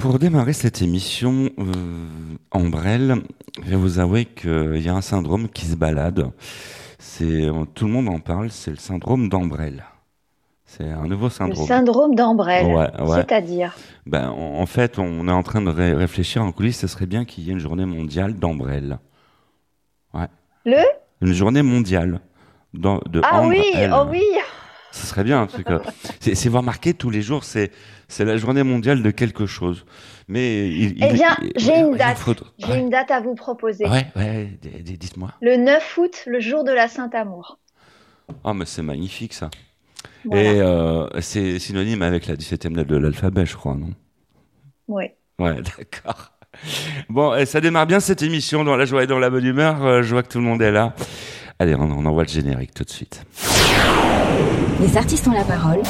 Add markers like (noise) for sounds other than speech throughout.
Pour démarrer cette émission, euh, Ambrelle, je vais vous avouer qu'il y a un syndrome qui se balade. C'est tout le monde en parle, c'est le syndrome d'Ambrelle. C'est un nouveau syndrome. Le syndrome d'Ambrelle, c'est-à-dire ben, en, fait, on est en train de réfléchir en coulisses, ce serait bien qu'il y ait une journée mondiale d'Ambrelle. Ouais. Le? Une journée mondiale de Ah oui, oh oui ce serait bien, (laughs) c'est voir marqué tous les jours, c'est c'est la journée mondiale de quelque chose. Mais il, eh bien, j'ai une date. J'ai une date à vous proposer. Ouais, ouais, dites-moi. Le 9 août, le jour de la Sainte-Amour. Ah, mais c'est magnifique ça. Et euh, c'est synonyme avec la 17e lettre de l'alphabet, je crois, non? Oui. Ouais, (laughs) d'accord. Bon, ça démarre bien cette émission dans la joie et dans la bonne humeur. Euh, je vois que tout le monde est là. Allez, on, on envoie le générique tout de suite. Les artistes ont la parole. Les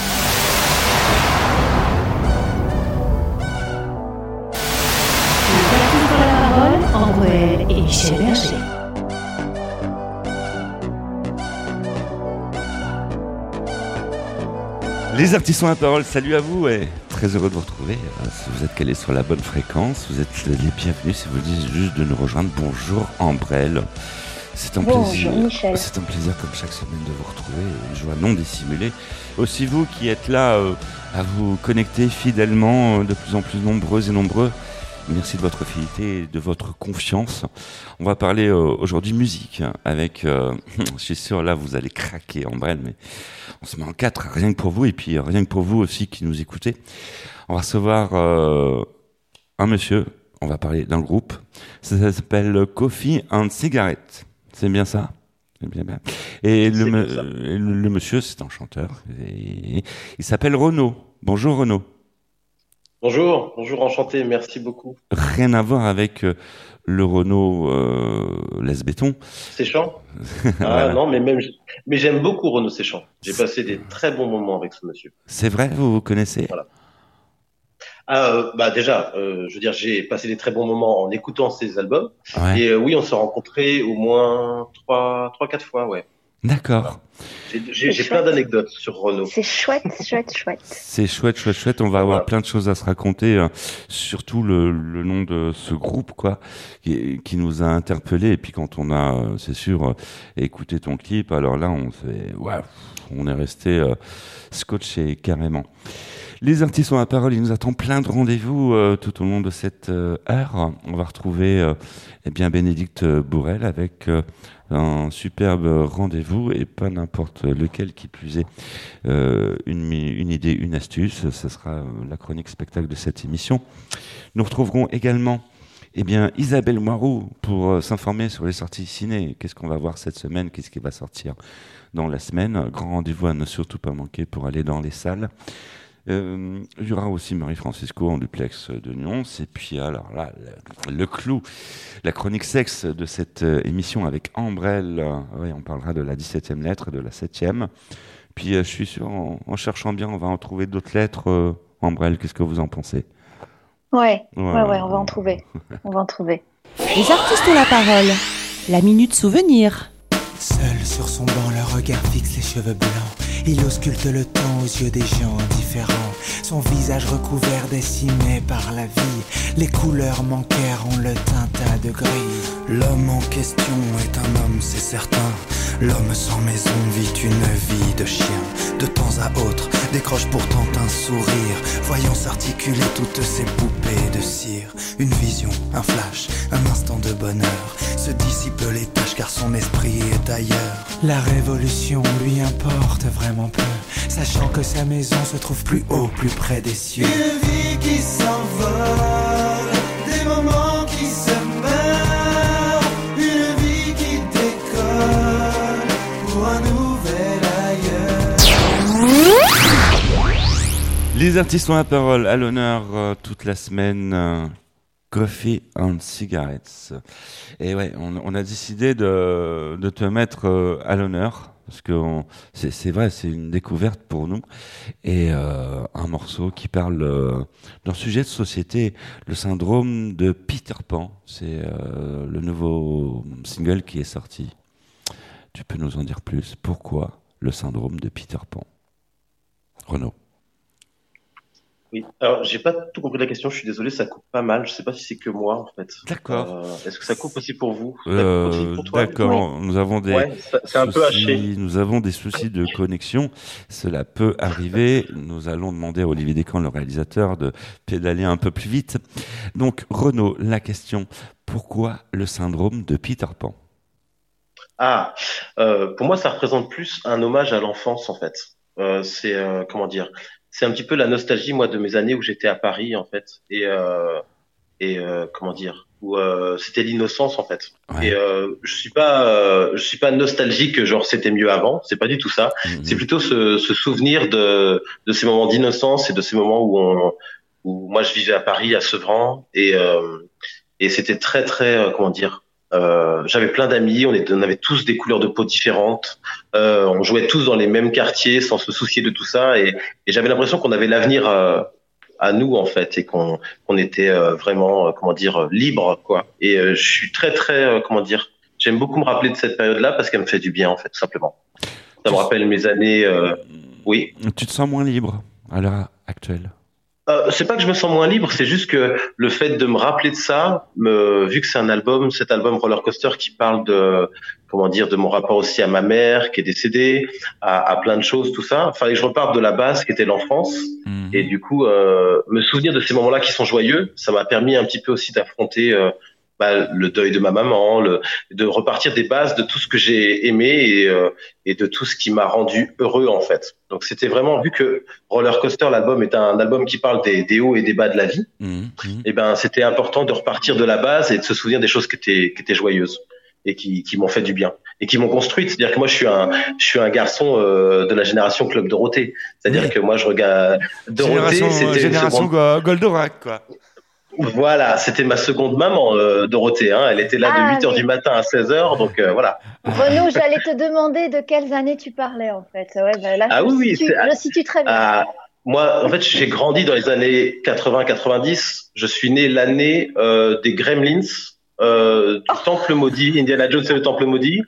artistes ont la parole, André et. Les artistes ont la parole, salut à vous et très heureux de vous retrouver. Euh, si vous êtes calés sur la bonne fréquence, vous êtes les bienvenus. Si vous dites juste de nous rejoindre, bonjour Ambrelle. C'est un plaisir. C'est un plaisir comme chaque semaine de vous retrouver. Une joie non dissimulée. Aussi vous qui êtes là euh, à vous connecter fidèlement, euh, de plus en plus nombreux et nombreux. Merci de votre fidélité et de votre confiance. On va parler euh, aujourd'hui musique avec, (laughs) je suis sûr là vous allez craquer en brel, mais on se met en quatre rien que pour vous et puis rien que pour vous aussi qui nous écoutez. On va recevoir un monsieur. On va parler d'un groupe. Ça s'appelle Coffee and Cigarette. C'est bien ça bien, bien. Et le, le, monsieur, c'est un chanteur. il s'appelle Renaud. Bonjour Renaud. Bonjour, bonjour, enchanté, merci beaucoup. Rien à voir avec euh, le Renault euh, béton Séchant (laughs) Ah non, mais même, mais j'aime beaucoup Renaud Séchant. J'ai passé des très bons moments avec ce monsieur. C'est vrai, vous vous connaissez? Voilà. Ah, euh, bah déjà, euh, je veux dire, j'ai passé des très bons moments en écoutant ses albums. Et euh, oui, on s'est rencontrés au moins trois, trois, quatre fois, ouais. D'accord. J'ai plein d'anecdotes sur Renault. C'est chouette, chouette, chouette. (laughs) C'est chouette, chouette, chouette. On va avoir plein de choses à se raconter, surtout le, le, nom de ce groupe, quoi, qui, qui nous a interpellés. Et puis quand on a, c'est sûr, écouté ton clip, alors là, on fait, ouais, on est resté scotché carrément. Les artistes ont la parole, il nous attend plein de rendez-vous euh, tout au long de cette euh, heure. On va retrouver euh, eh bien Bénédicte Bourrel avec un superbe rendez-vous et pas n'importe lequel qui plus est une, idée, une astuce. Ce sera la chronique spectacle de cette émission. Nous retrouverons également eh bien, Isabelle Moirou pour s'informer sur les sorties ciné. Qu'est-ce qu'on va voir cette semaine? Qu'est-ce qui va sortir dans la semaine? Grand rendez-vous à ne surtout pas manquer pour aller dans les salles. Euh, il y aura aussi Marie-Francisco en duplex de Nyons. Et puis, alors là, le, clou, la chronique sexe de cette euh, émission avec Ambrelle. oui, on parlera de la 17e lettre, de la 7e. Puis, euh, je suis sûr, en, cherchant bien, on va en trouver d'autres lettres. Ambrelle, qu'est-ce que vous en pensez? Ouais. ouais, ouais, on va en trouver. on va en trouver. Les artistes ont la parole. La minute souvenir. Seul sur son banc, le regard fixe, les cheveux blancs. Il ausculte le temps aux yeux des gens indifférents. Son visage recouvert, dessiné par la vie. Les couleurs manquèrent, on le teinta de gris. L'homme en question est un homme, c'est certain. L'homme sans maison vit une vie de chien. De temps à autre, décroche pourtant un sourire. Voyant s'articuler toutes ces poupées de cire. Une vision, un flash, un instant de bonheur. Se dissipe les tâches car son esprit est ailleurs. La révolution lui importe vraiment peu. Sachant que sa maison se trouve plus haut, plus près des cieux. Une vie qui s'envole, des moments qui se meurent. Une vie qui décolle pour un nouvel ailleurs. Les artistes ont la parole à l'honneur euh, toute la semaine. Euh, Coffee and Cigarettes. Et ouais, on, a décidé de, de te mettre euh, à l'honneur parce que c'est vrai, c'est une découverte pour nous et euh, un morceau qui parle euh, d'un sujet de société, le syndrome de Peter Pan. C'est le nouveau single qui est sorti. Tu peux nous en dire plus? Pourquoi le syndrome de Peter Pan? Renaud Oui, alors j'ai pas tout compris la question, je suis désolé, ça coupe pas mal. Je sais pas si c'est que moi en fait. D'accord. Euh, Est-ce que ça coupe aussi pour vous? Euh, D'accord, nous avons des ouais, c'est un peu haché. Nous avons des soucis de connexion, cela peut arriver. Nous allons demander à Olivier Descamps, le réalisateur, de pédaler un peu plus vite. Donc Renaud, la question pourquoi le syndrome de Peter Pan? Ah, euh, pour moi, ça représente plus un hommage à l'enfance en fait. Euh, c'est euh, comment dire? C'est un petit peu la nostalgie moi de mes années où j'étais à Paris en fait. Et euh, et euh, comment dire où euh, c'était l'innocence en fait. Ouais. et euh, je suis pas euh, je suis pas nostalgique genre c'était mieux avant. C'est pas du tout ça. Mhm. c'est plutôt ce, ce souvenir de de ces moments d'innocence et de ces moments où on où moi je vivais à Paris à Sevran. Et euh, et c'était très très euh, comment dire euh, j'avais plein d'amis, on, avait tous des couleurs de peau différentes, euh, on jouait tous dans les mêmes quartiers sans se soucier de tout ça, et, et j'avais l'impression qu'on avait l'avenir euh, à nous en fait, et qu'on était vraiment comment dire libre quoi. Et je suis très très comment dire, j'aime beaucoup me rappeler de cette période-là parce qu'elle me fait du bien en fait, tout simplement. Ça me rappelle mes années. oui. Tu te sens moins libre à l'heure actuelle? Euh, c'est pas que je me sens moins libre, c'est juste que le fait de me rappeler de ça, me, vu que c'est un album, cet album Roller Coaster qui parle de, comment dire, de mon rapport aussi à ma mère qui est décédée, à, à plein de choses, tout ça. Fallait que je reparte de la base qui était l'enfance. Mhm. Et du coup, euh, me souvenir de ces moments-là qui sont joyeux, ça m'a permis un petit peu aussi d'affronter euh, bah, le deuil de ma maman, le, de repartir des bases de tout ce que j'ai aimé et, euh, et de tout ce qui m'a rendu heureux en fait. Donc c'était vraiment vu que Roller Coaster, l'album est un album qui parle des, des hauts et des bas de la vie. Mhm. Mhm. Et ben c'était important de repartir de la base et de se souvenir des choses qui étaient qui étaient joyeuses et qui, qui m'ont fait du bien et qui m'ont construite. C'est-à-dire que moi je suis un je suis un garçon euh, de la génération Club Dorothée. C'est-à-dire Oui. que moi je regarde Dorothée, Génération, c'était une génération Go- Goldorak, quoi. Voilà, c'était ma seconde maman, euh, Dorothée. Hein. Elle était là Ah, de 8 heures oui. du matin à 16 heures, donc euh, voilà. Renaud, j'allais te demander de quelles années tu parlais en fait. Ouais, bah là, Ah je, oui, oui, situe, je situe très bien. Ah, moi, en fait, j'ai grandi dans les années 80-90. Je suis né l'année euh, des Gremlins, euh, du Temple maudit, Indiana Jones et le Temple maudit.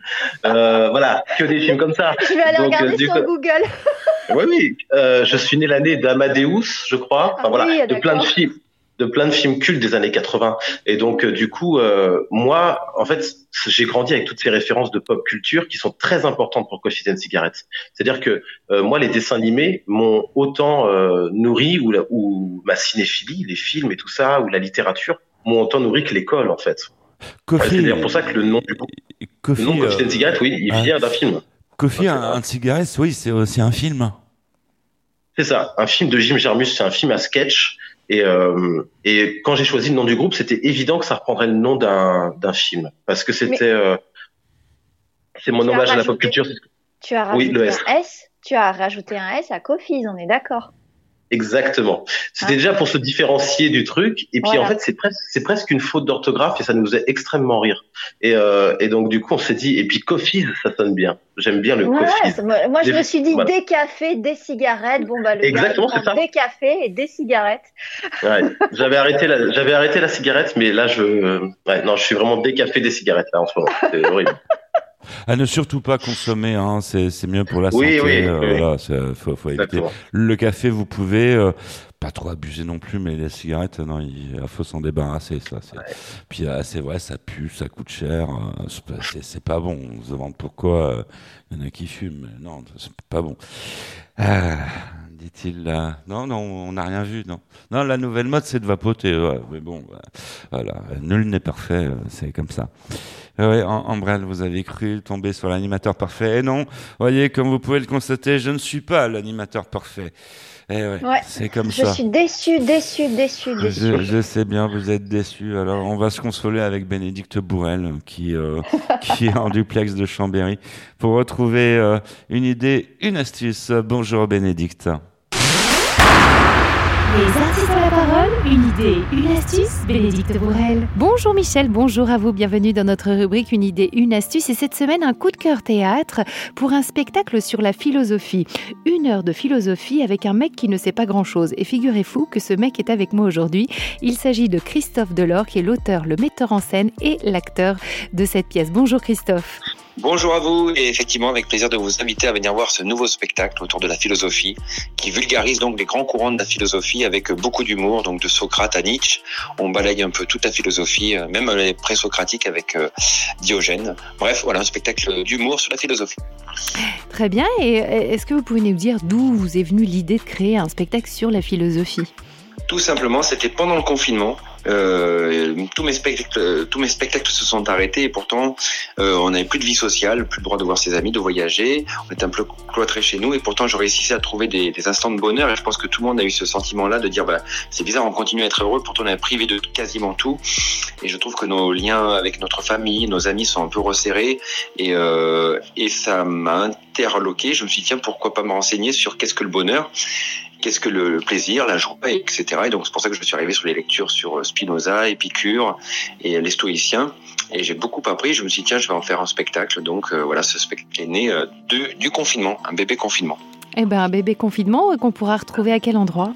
Euh, voilà, que des films comme ça. (laughs) je vais aller donc, regarder du sur Google. Oui, oui. Euh, je suis né l'année d'Amadeus, je crois. Enfin Ah voilà, oui, de plein de films, de plein de films cultes des années 80. Et donc euh, du coup, euh, moi, en fait, j'ai grandi avec toutes ces références de pop culture qui sont très importantes pour Coffee and Cigarettes. C'est-à-dire que euh, moi, les dessins animés m'ont autant nourri ou, la- ou ma cinéphilie, les films et tout ça, ou la littérature m'ont autant nourri que l'école en fait. Coffee, C'est d'ailleurs pour ça que le nom du le nom Coffee and Cigarettes, oui, il vient d'un film. Coffee, un, un de cigarettes, oui, c'est aussi un film. C'est ça, un film de Jim Jarmus, c'est un film à sketch. Et, euh, et quand j'ai choisi le nom du groupe, c'était évident que ça reprendrait le nom d'un d'un film. Parce que c'était... euh, c'est mon Tu hommage à la pop culture. Tu as Oui, rajouté le S. un S. Tu as rajouté un S à Coffees, on est d'accord. Exactement. C'était Ah. déjà pour se différencier du truc. Et puis Voilà. en fait, c'est presque, c'est presque une faute d'orthographe et ça nous faisait extrêmement rire. Et, euh, et donc du coup, on s'est dit, et puis Coffee, ça sonne bien. J'aime bien le Ouais, Coffee. moi, moi, je Des- me suis dit voilà. des cafés, des cigarettes. Bon, bah, le Exactement, gars, ça. des cafés et des cigarettes. Ouais. (laughs) J'avais arrêté la, j'avais arrêté la cigarette, mais là, je, ouais, non, je suis vraiment décafé des cigarettes là en ce moment. C'est horrible. À ne surtout pas consommer, hein, c'est c'est mieux pour la Oui, santé. oui, euh, oui. voilà, c'est- faut, faut éviter. Le café, vous pouvez euh, pas trop abuser non plus, mais les cigarettes, non, il faut s'en débarrasser. Ça, c'est. Puis euh, c'est vrai, ça pue, ça coûte cher. c'est pas- c'est pas bon. On se demande pourquoi il y en a qui fument. Non, c'est pas bon. Ah, dit-il là. Non, non, on n'a rien vu, non. Non, la nouvelle mode, c'est de vapoter. ouais, mais bon, bah, voilà, nul n'est parfait, c'est comme ça. Euh, ouais, Am- Ambrelle, vous avez cru tomber sur l'animateur parfait. Et non, voyez, comme vous pouvez le constater, je ne suis pas l'animateur parfait. Eh ouais, Ouais, c'est comme Je ça. suis déçue, déçue, déçue, déçue. Je, je sais bien, vous êtes déçus. Alors, on va se consoler avec Bénédicte Bourrel, qui, euh, (laughs) qui est en duplex de Chambéry, pour retrouver euh, une idée, une astuce. Bonjour Bénédicte. Les artistes ont la parole parole, une idée, une astuce, Bénédicte Bourrel. Bonjour Michel, bonjour à vous, bienvenue dans notre rubrique Une idée, une astuce. Et cette semaine, un coup de cœur théâtre pour un spectacle sur la philosophie. Une heure de philosophie avec un mec qui ne sait pas grand-chose. Et figurez-vous que ce mec est avec moi aujourd'hui. Il s'agit de Christophe Delors, qui est l'auteur, le metteur en scène et l'acteur de cette pièce. Bonjour Christophe. Bonjour à vous et effectivement avec plaisir de vous inviter à venir voir ce nouveau spectacle autour de la philosophie qui vulgarise donc les grands courants de la philosophie avec beaucoup d'humour donc de Socrate à Nietzsche. On balaye un peu toute la philosophie, euh, même les présocratiques avec euh, Diogène. Bref, voilà un spectacle d'humour sur la philosophie. Très bien et est-ce que vous pouvez nous dire d'où vous est venue l'idée de créer un spectacle sur la philosophie? Tout simplement, c'était pendant le confinement. Euh, tous mes spectacles, tous mes spectacles se sont arrêtés et pourtant euh, on n'avait plus de vie sociale, plus le droit de voir ses amis, de voyager. On était un peu cloîtrés chez nous et pourtant je réussissais à trouver des, des, instants de bonheur et je pense que tout le monde a eu ce sentiment-là de dire bah, c'est bizarre, on continue à être heureux, pourtant on est privé de quasiment tout. Et je trouve que nos liens avec notre famille, nos amis sont un peu resserrés et, euh, et ça m'a interloqué. Je me suis dit tiens pourquoi pas me renseigner sur qu'est-ce que le bonheur? Qu'est-ce que le plaisir, la joie, etc. Et donc c'est pour ça que je suis arrivé sur les lectures sur euh, Spinoza, Épicure et les stoïciens. Et j'ai beaucoup appris. Je me suis dit tiens, je vais en faire un spectacle. Donc euh, voilà, ce spectacle est né euh, de, du confinement, un bébé confinement. Eh ben un bébé confinement qu'on pourra retrouver à quel endroit?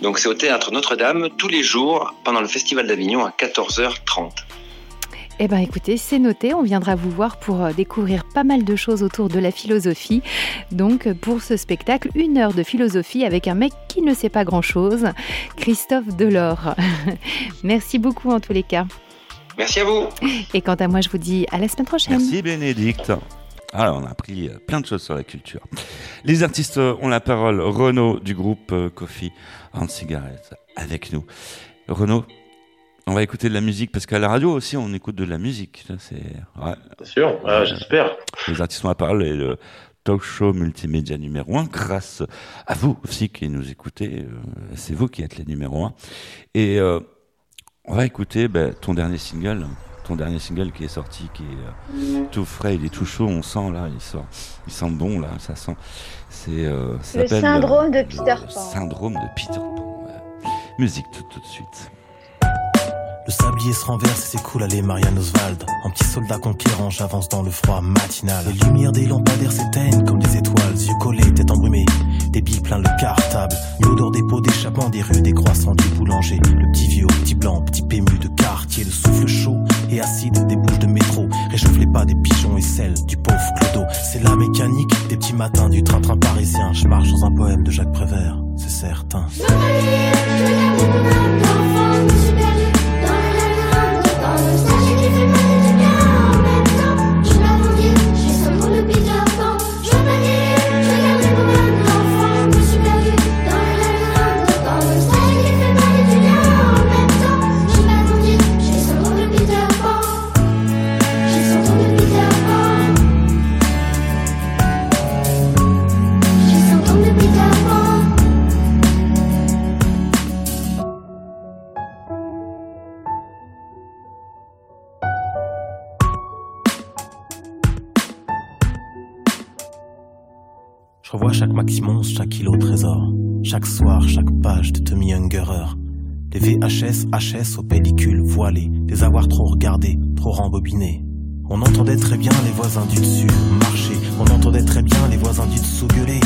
Donc c'est au théâtre Notre-Dame tous les jours pendant le festival d'Avignon à 14h30. Eh bien écoutez, c'est noté, on viendra vous voir pour euh, découvrir pas mal de choses autour de la philosophie. Donc pour ce spectacle, une heure de philosophie avec un mec qui ne sait pas grand-chose, Christophe Delors. (laughs) Merci beaucoup en tous les cas. Merci à vous. Et quant à moi, je vous dis à la semaine prochaine. Merci Bénédicte. Alors, on a appris euh, plein de choses sur la culture. Les artistes ont la parole. Renaud du groupe euh, Coffee and Cigarettes avec nous. Renaud, on va écouter de la musique parce qu'à la radio aussi on écoute de la musique. C'est ouais. sûr, ah, j'espère. Les artistes ont la parole et le talk show multimédia numéro un grâce à vous aussi qui nous écoutez. Euh, c'est vous qui êtes les numéro un. Et euh, on va écouter ben, ton dernier single, ton dernier single qui est sorti, qui est euh, tout frais, il est tout chaud, on sent là, il sort, il sent bon là, ça sent. C'est euh, le syndrome de Peter Pan. Syndrome de Peter Pan. Musique tout, tout de suite. Le sablier se renverse et s'écoule à Marianne Oswald. En petit soldat conquérant, j'avance dans le froid matinal. Les lumières des lampadaires s'éteignent comme des étoiles, yeux collés, tête embrumée. Des billes plein le cartable. Une odeur des pots d'échappement des rues, des croissants du boulanger. Le petit vieux, petit blanc, petit pému de quartier. Le souffle chaud et acide des bouches de métro. Réchauffe les pas des pigeons et celles du pauvre Clodo. C'est la mécanique des petits matins du train-train parisien. Je marche dans un poème de Jacques Prévert, c'est certain. Chaque maximum, chaque kilo trésor. Chaque soir, chaque page de Tommy Ungerer. Des VHS, HS aux pellicules voilées. Des avoirs trop regardés, trop rembobinés. On entendait très bien les voisins du dessus marcher. On entendait très bien les voisins du dessous gueuler.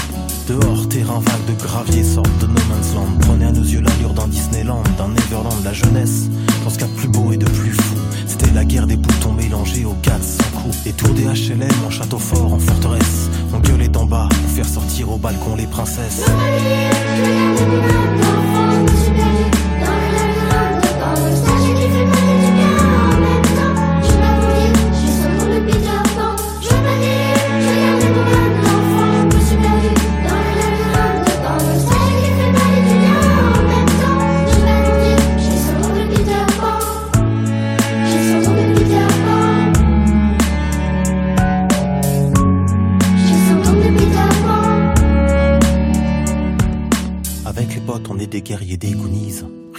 Dehors, terrain vague de gravier sorte de No Man's Land. Prenez à nos yeux l'allure d'un Disneyland, d'un Neverland, la jeunesse. Dans ce cas plus beau et de plus fou. C'était la guerre des boutons mélangés aux gaz sans coup. Les tours des HLM en château fort, en forteresse. On gueulait d'en bas pour faire sortir au balcon les princesses.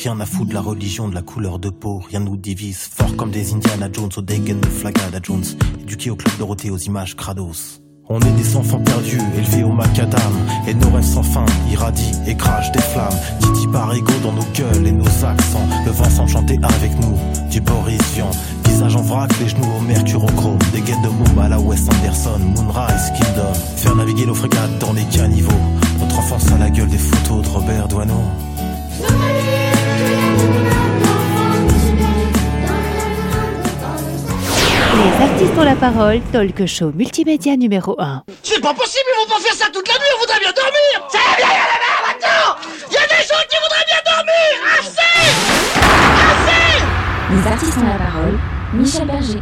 Rien à foutre de la religion, de la couleur de peau, rien nous divise. Fort comme des Indiana Jones au Degen de Flagada Jones, éduqués au club Dorothée aux images crados. On est des enfants perdus, élevés au macadam. Et nos rêves sans fin irradient et crachent des flammes. Titi par ego dans nos gueules et nos accents. Le vent semble chanter avec nous, du Boris. Visage en vrac, les genoux au mercurochrome. Des guettes de Moom à la Wes Anderson, Moonrise Kingdom. Faire naviguer nos frégates dans les caniveaux. Notre enfance à la gueule des photos de Robert Doisneau. Artistes ont la parole, talk show multimédia numéro 1. C'est pas possible, ils vont pas faire ça toute la nuit, on voudrait bien dormir Ça va bien, y a la mer maintenant Il y a des gens qui voudraient bien dormir Assez Assez Les artistes ont la parole. Michel Berger.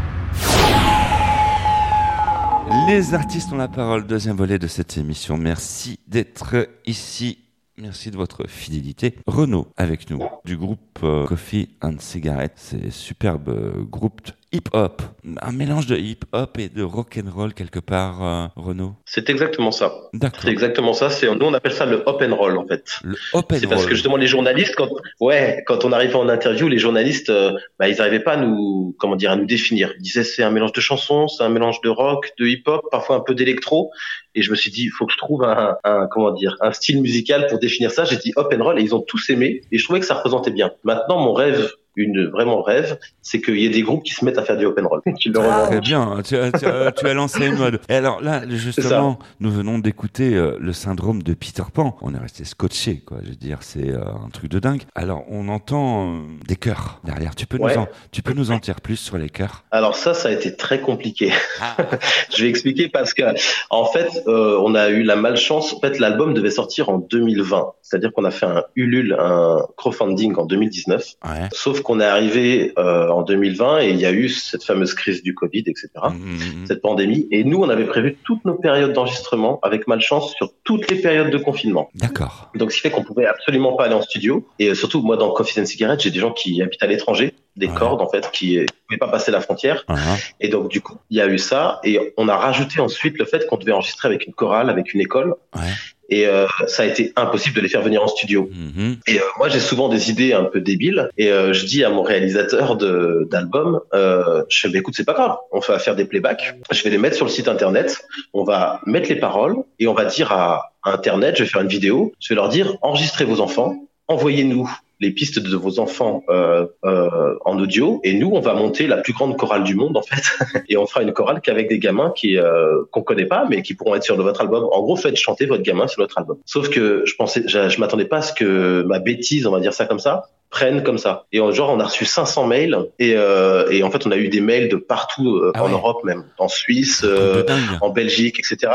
Les artistes ont la parole, deuxième volet de cette émission. Merci d'être ici. Merci de votre fidélité. Renaud avec nous du groupe euh, Coffee and Cigarette. C'est superbe euh, groupe hip-hop. Un mélange de hip-hop et de rock and roll quelque part, euh, Renaud? C'est exactement ça. D'accord. C'est exactement ça. C'est nous on appelle ça le hop and roll en fait. Le hop and C'est parce que justement les journalistes, quand ouais, quand on arrivait en interview, les journalistes, euh, bah, ils n'arrivaient pas à nous, comment dire, à nous définir. Ils disaient c'est un mélange de chansons, c'est un mélange de rock, de hip-hop, parfois un peu d'électro. Et je me suis dit, il faut que je trouve un, un, comment dire, un style musical pour définir ça. J'ai dit hop and roll et ils ont tous aimé. Et je trouvais que ça représentait bien. Maintenant, mon rêve, une vraiment rêve, c'est qu'il y ait des groupes qui se mettent à faire du hop and roll. Qui (laughs) le Très revendiquent. bien, tu as, tu as- tu as lancé une mode. Et alors là, justement, nous venons d'écouter euh, le syndrome de Peter Pan. On est resté scotché, quoi. Je veux dire, c'est euh, un truc de dingue. Alors, on entend euh, des chœurs derrière. Tu peux, Ouais. nous en, tu peux nous en dire plus sur les chœurs? Alors ça, ça a été très compliqué. (laughs) je vais expliquer parce que en fait, euh, on a eu la malchance. En fait, l'album devait sortir en 2020, c'est-à-dire qu'on a fait un Ulule, un crowdfunding en 2019. Ouais. Sauf qu'on est arrivé euh, en 2020 et il y a eu cette fameuse crise du Covid, etc. Mhm. Cette pandémie. Et nous, on avait prévu toutes nos périodes d'enregistrement avec malchance sur toutes les périodes de confinement. D'accord. Donc, ce qui fait qu'on pouvait absolument pas aller en studio. Et euh, surtout, moi, dans Coffee and Cigarette, j'ai des gens qui habitent à l'étranger, des Ouais. cordes, en fait, qui ne pouvaient pas passer la frontière. Ah, ah. Et donc, du coup, il y a eu ça. Et on a rajouté ensuite le fait qu'on devait enregistrer avec une chorale, avec une école. Ouais. Et euh, ça a été impossible de les faire venir en studio. Mhm. Et euh, moi, j'ai souvent des idées un peu débiles. Et euh, je dis à mon réalisateur de d'album, euh, je fais, bah, écoute, c'est pas grave. On va faire des playbacks. Je vais les mettre sur le site internet. On va mettre les paroles et on va dire à Internet, je vais faire une vidéo. Je vais leur dire, enregistrez vos enfants, envoyez-nous les pistes de vos enfants euh, euh, en audio. Et nous on va monter la plus grande chorale du monde en fait. (laughs) Et on fera une chorale qu'avec des gamins qui euh, qu'on connaît pas mais qui pourront être sur votre album. En gros faites chanter votre gamin sur notre album. Sauf que je pensais je, je m'attendais pas à ce que ma bêtise on va dire ça comme ça prenne comme ça. Et en genre on a reçu 500 mails et, euh, et en fait on a eu des mails de partout euh, Ah en ouais. Europe même. En Suisse euh, en Belgique, etc.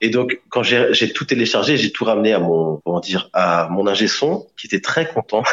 Et donc, quand j'ai j'ai tout téléchargé, j'ai tout ramené à mon, comment dire, à mon ingé son, qui était très content. (laughs)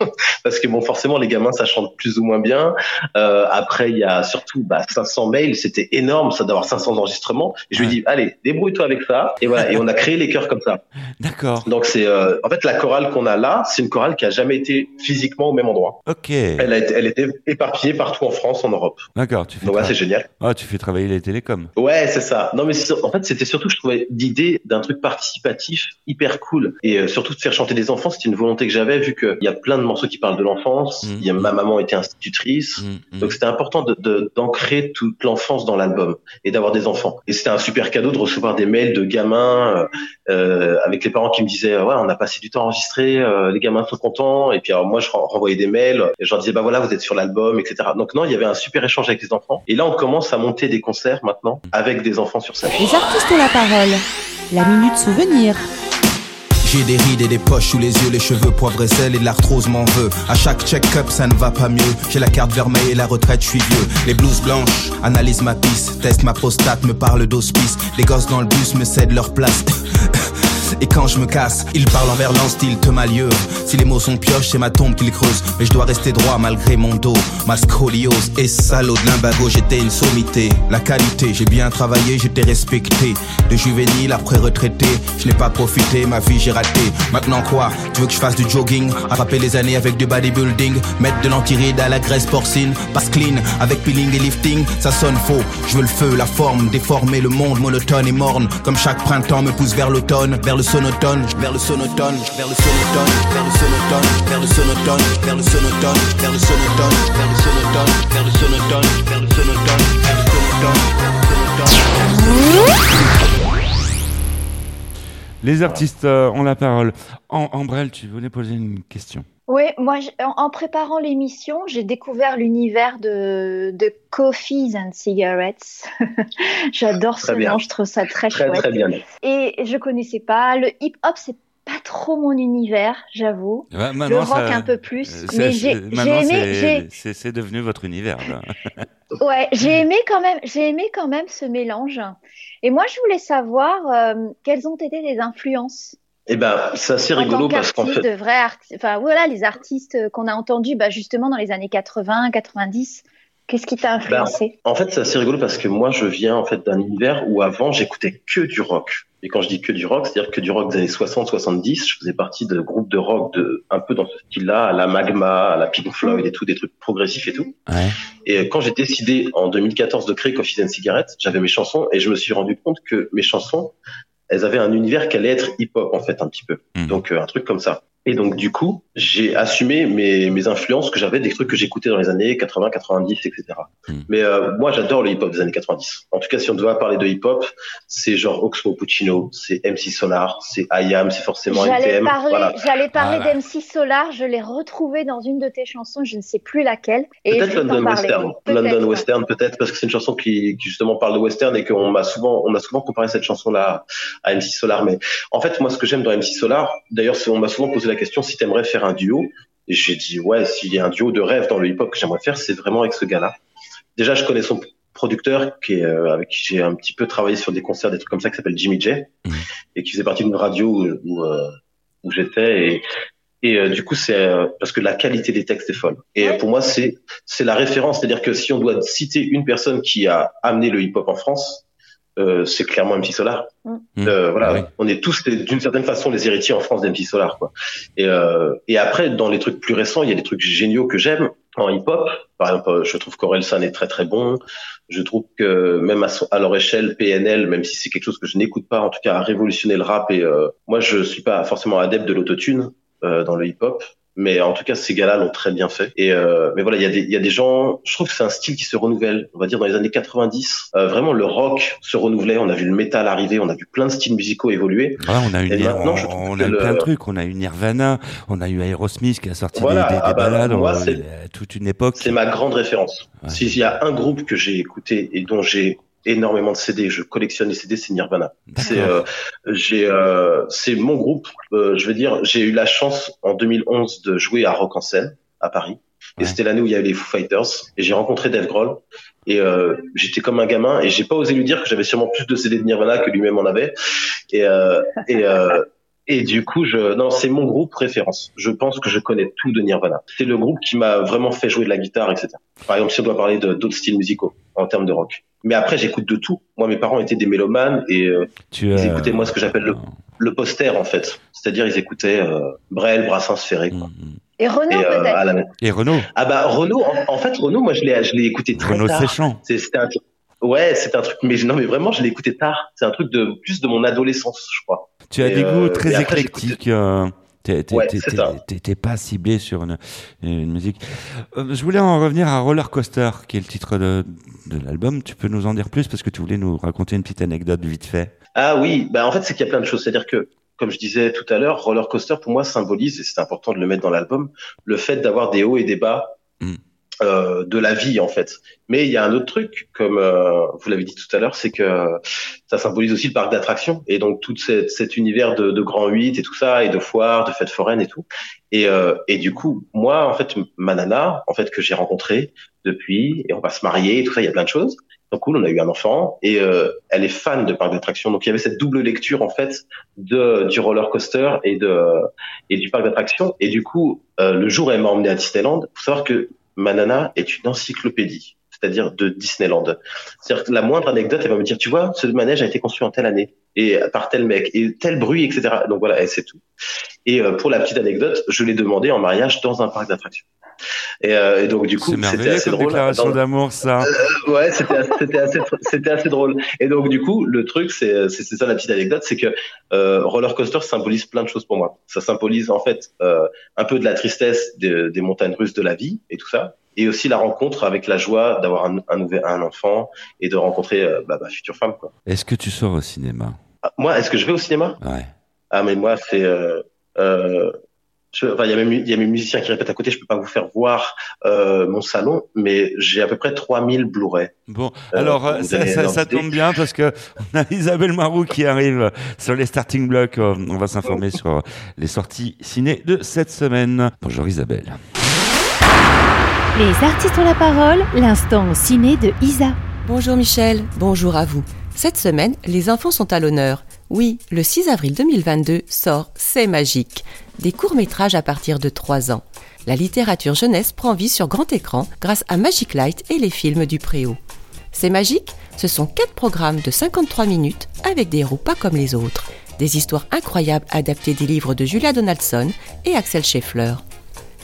(laughs) Parce que bon, forcément, les gamins, ça chante plus ou moins bien. Euh, après, il y a surtout bah, 500 mails, c'était énorme, ça d'avoir 500 enregistrements. Et je lui Ouais. dis, allez, débrouille-toi avec ça. Et voilà, et on a créé les chœurs comme ça. (laughs) D'accord. Donc c'est, euh, en fait, la chorale qu'on a là, c'est une chorale qui a jamais été physiquement au même endroit. Ok. Elle, a été, elle était éparpillée partout en France, en Europe. D'accord. Tu fais, Donc tra- c'est génial. ah, tu fais travailler les télécoms. Ouais, c'est ça. Non, mais en fait, c'était surtout, je trouvais l'idée d'un truc participatif hyper cool. Et euh, surtout de faire chanter des enfants, c'était une volonté que j'avais, vu qu'il y a plein de morceaux qui parlent de l'enfance. Il y a, ma maman était institutrice. Mhm, mhm. Donc c'était important de- de- d'ancrer toute l'enfance dans l'album et d'avoir des enfants. Et c'était un super cadeau de recevoir des mails de gamins euh, euh, avec les parents qui me disaient ouais on a passé du temps à enregistrer, euh, les gamins sont contents. Et puis alors moi je ren- renvoyais des mails et je leur disais bah voilà vous êtes sur l'album etc. Donc non il y avait un super échange avec les enfants. Et là on commence à monter des concerts maintenant avec des enfants sur scène. Les artistes ont la parole. La minute souvenir. J'ai des rides et des poches sous les yeux, les cheveux poivre et sel et l'arthrose m'en veut. À chaque check-up, ça ne va pas mieux. J'ai la carte vermeille et la retraite, je suis vieux. Les blouses blanches analysent ma piste, teste ma prostate, me parle d'hospice. Les gosses dans le bus me cèdent leur place. (laughs) Et quand je me casse, ils parlent envers l'an style te malieux. Si les mots sont pioches, c'est ma tombe qu'ils creusent. Mais je dois rester droit malgré mon dos. Ma scoliose et salaud de limbago, j'étais une sommité. La qualité, j'ai bien travaillé, j'étais respecté. De juvénile après retraité, je n'ai pas profité, ma vie j'ai raté. Maintenant quoi? Tu veux que je fasse du jogging? Attraper les années avec du bodybuilding Mettre de l'antiride à la graisse porcine Passe clean avec peeling et lifting Ça sonne faux, je veux le feu, la forme Déformer le monde monotone et morne Comme chaque printemps me pousse vers l'automne Vers le sonotone, vers le sonotone, vers le sonotone, vers le sonotone, vers le sonotone, vers le sonotone, vers le sonotone, vers le sonotone, vers le sonotone, vers le sonotone, vers le sonotone, Les artistes ont la parole. Ambrel, tu voulais poser une question oui, moi, en, préparant l'émission, j'ai découvert l'univers de, de Coffees and Cigarettes. (laughs) J'adore ce nom, je trouve ça très, très chouette. Très bien. Et je connaissais pas. Le hip-hop, c'est pas trop mon univers, j'avoue. le rock un peu plus. Mais j'ai aimé. C'est devenu votre univers. (laughs) ouais, j'ai aimé quand même. J'ai aimé quand même ce mélange. Et moi, je voulais savoir euh, quelles ont été les influences eh ben, c'est assez rigolo parce qu'en fait. De vrais enfin, voilà, les artistes qu'on a entendus, bah, justement, dans les années 80, 90. Qu'est-ce qui t'a influencé? ben, En fait, c'est assez rigolo parce que moi, je viens en fait d'un univers où avant, j'écoutais que du rock. Et quand je dis que du rock, c'est-à-dire que du rock des années 60, 70. Je faisais partie de groupes de rock de un peu dans ce style-là, à la Magma, à la Pink Floyd et tout, des trucs progressifs et tout. Ouais. Et quand j'ai décidé en 2014 de créer Coffee and Cigarettes, j'avais mes chansons et je me suis rendu compte que mes chansons, elles avaient un univers qui allait être hip-hop en fait un petit peu. Hmm. Donc euh, un truc comme ça. Et donc, du coup, j'ai assumé mes, mes influences que j'avais des trucs que j'écoutais dans les années 80, 90, etc. Mais euh, moi, j'adore le hip-hop des années 90. En tout cas, si on doit parler de hip-hop, c'est genre Oxmo Puccino, c'est MC Solar, c'est IAM, c'est forcément J'allais parler, j'allais parler d'MC Solar, je l'ai retrouvé dans une de tes chansons, je ne sais plus laquelle. Peut-être London Western. London Western, peut-être, parce que c'est une chanson qui, qui, justement parle de western et qu'on m'a souvent, on a souvent comparé cette chanson-là à MC Solar. Mais en fait, moi, ce que j'aime dans MC Solar, d'ailleurs, on m'a souvent posé la question si tu aimerais faire un duo. Et j'ai dit, ouais, s'il y a un duo de rêve dans le hip-hop que j'aimerais faire, c'est vraiment avec ce gars-là. Déjà, je connais son producteur qui est, euh, avec qui j'ai un petit peu travaillé sur des concerts, des trucs comme ça, qui s'appelle Jimmy J, mmh. et qui faisait partie d'une radio où, où, euh, j'étais. Et, et euh, du coup, c'est parce que la qualité des textes est folle. Et pour moi, c'est c'est la référence. C'est-à-dire que si on doit citer une personne qui a amené le hip-hop en France, euh, c'est clairement MC Solar. Mm. Euh, voilà, ah on est tous d'une certaine façon les héritiers en France d'MC Solar, quoi. Et, euh, et après, dans les trucs plus récents, il y a des trucs géniaux que j'aime en hip-hop. Par exemple, je trouve qu'Orelsan est très très bon. Je trouve que même à, à, leur échelle, PNL, même si c'est quelque chose que je n'écoute pas, en tout cas, a révolutionné le rap. Et euh, moi, je suis pas forcément adepte de l'autotune euh, dans le hip-hop. Mais en tout cas, ces gars-là l'ont très bien fait. Et euh, mais voilà, il y a des il y a des gens. Je trouve que c'est un style qui se renouvelle. On va dire dans les années 90, euh, vraiment le rock se renouvelait. On a vu le métal arriver. On a vu plein de styles musicaux évoluer. on a eu on, a eu plein de trucs. On a eu Nirvana. On a eu Aerosmith qui a sorti des, des, ah bah, balades. Moi, toute une époque. C'est ma grande référence. S'il y a un groupe que j'ai écouté et dont j'ai énormément de CD. Je collectionne les CD, c'est Nirvana. C'est euh, j'ai euh, c'est mon groupe. Euh, je veux dire, j'ai eu la chance en 2011 de jouer à Rock en scène à Paris. Et c'était l'année où il y avait les Foo Fighters. Et j'ai rencontré Dave Grohl. Et euh, j'étais comme un gamin. Et j'ai pas osé lui dire que j'avais sûrement plus de CD de Nirvana que lui-même en avait. Et et et du coup, je, non, c'est mon groupe préférence. Je pense que je connais tout de Nirvana. C'est le groupe qui m'a vraiment fait jouer de la guitare, etc. Par exemple, si on doit parler d'autres styles musicaux en termes de rock. Mais après, j'écoute de tout. Moi, mes parents étaient des mélomanes et euh, ils écoutaient moi ce que j'appelle le, le, poster en fait. C'est-à-dire ils écoutaient euh, Brel, Brassens, Ferré. Quoi. Mm, mm. Et Renaud euh, peut-être. Et Renaud. Ah bah Renaud. En, fait, Renaud, moi je l'ai, je l'ai écouté très Renaud tard. Séchant. C'était un, ouais, c'était un truc. Mais non, mais vraiment, je l'ai écouté tard. C'est un truc de plus de mon adolescence, je crois. Tu as des goûts très éclectiques. Euh, T'es pas ciblé sur une, une musique. Euh, je voulais en revenir à Roller Coaster, qui est le titre de, de l'album. Tu peux nous en dire plus parce que tu voulais nous raconter une petite anecdote vite fait. Ah oui, bah en fait c'est qu'il y a plein de choses. C'est-à-dire que, comme je disais tout à l'heure, Roller Coaster pour moi symbolise, et c'est important de le mettre dans l'album, le fait d'avoir des hauts et des bas. Mm. Euh, de la vie en fait. Mais il y a un autre truc, comme euh, vous l'avez dit tout à l'heure, c'est que ça symbolise aussi le parc d'attractions et donc tout cet univers de, de Grand 8 et tout ça et de foires, de fêtes foraines et tout. Et, euh, et du coup, moi en fait, ma nana en fait que j'ai rencontrée depuis et on va se marier et tout ça, il y a plein de choses. Donc cool, on a eu un enfant et elle est fan de parc d'attractions. Donc il y avait cette double lecture en fait de du roller coaster et de et du parc d'attractions. Et du coup, le jour elle m'a emmené à Disneyland, faut savoir que Manana est une encyclopédie, c'est-à-dire de Disneyland. C'est-à-dire que la moindre anecdote, elle va me dire, tu vois, ce manège a été construit en telle année et par tel mec et tel bruit, etc. Donc voilà, c'est tout. Et euh, pour la petite anecdote, je l'ai demandé en mariage dans un parc d'attractions. Et, euh, et, donc du coup, c'était assez drôle. déclaration d'amour, ça. Euh, ouais, c'était assez, c'était assez drôle. Et donc du coup, le truc, c'est ça la petite anecdote, c'est que euh, roller coaster symbolise plein de choses pour moi. Ça symbolise en fait euh, un peu de la tristesse des, des montagnes russes de la vie et tout ça, et aussi la rencontre avec la joie d'avoir un, un, un, enfant et de rencontrer euh, bah, ma future femme. Est-ce que tu sors au cinéma? Ah, Moi, est-ce que je vais au cinéma? Ouais. Ah, mais moi, c'est euh, euh, il y, a même, y a mes musiciens qui répètent à côté, je peux pas vous faire voir euh, mon salon, mais j'ai à peu près 3000 Blu-ray. Bon, alors euh, ça, ça, ça, tombe bien parce que on a Isabelle Marou qui arrive sur les starting blocks. On va s'informer sur les sorties ciné de cette semaine. Bonjour Isabelle. Les artistes ont la parole, l'instant ciné de Isa. Bonjour Michel, bonjour à vous. Cette semaine, les enfants sont à l'honneur. Oui, le 6 avril 2022 sort C'est magique, des courts-métrages à partir de 3 ans. La littérature jeunesse prend vie sur grand écran grâce à Magic Light et les films du Préau. C'est magique, ce sont 4 programmes de 53 minutes avec des héros pas comme les autres, des histoires incroyables adaptées des livres de Julia Donaldson et Axel Scheffler.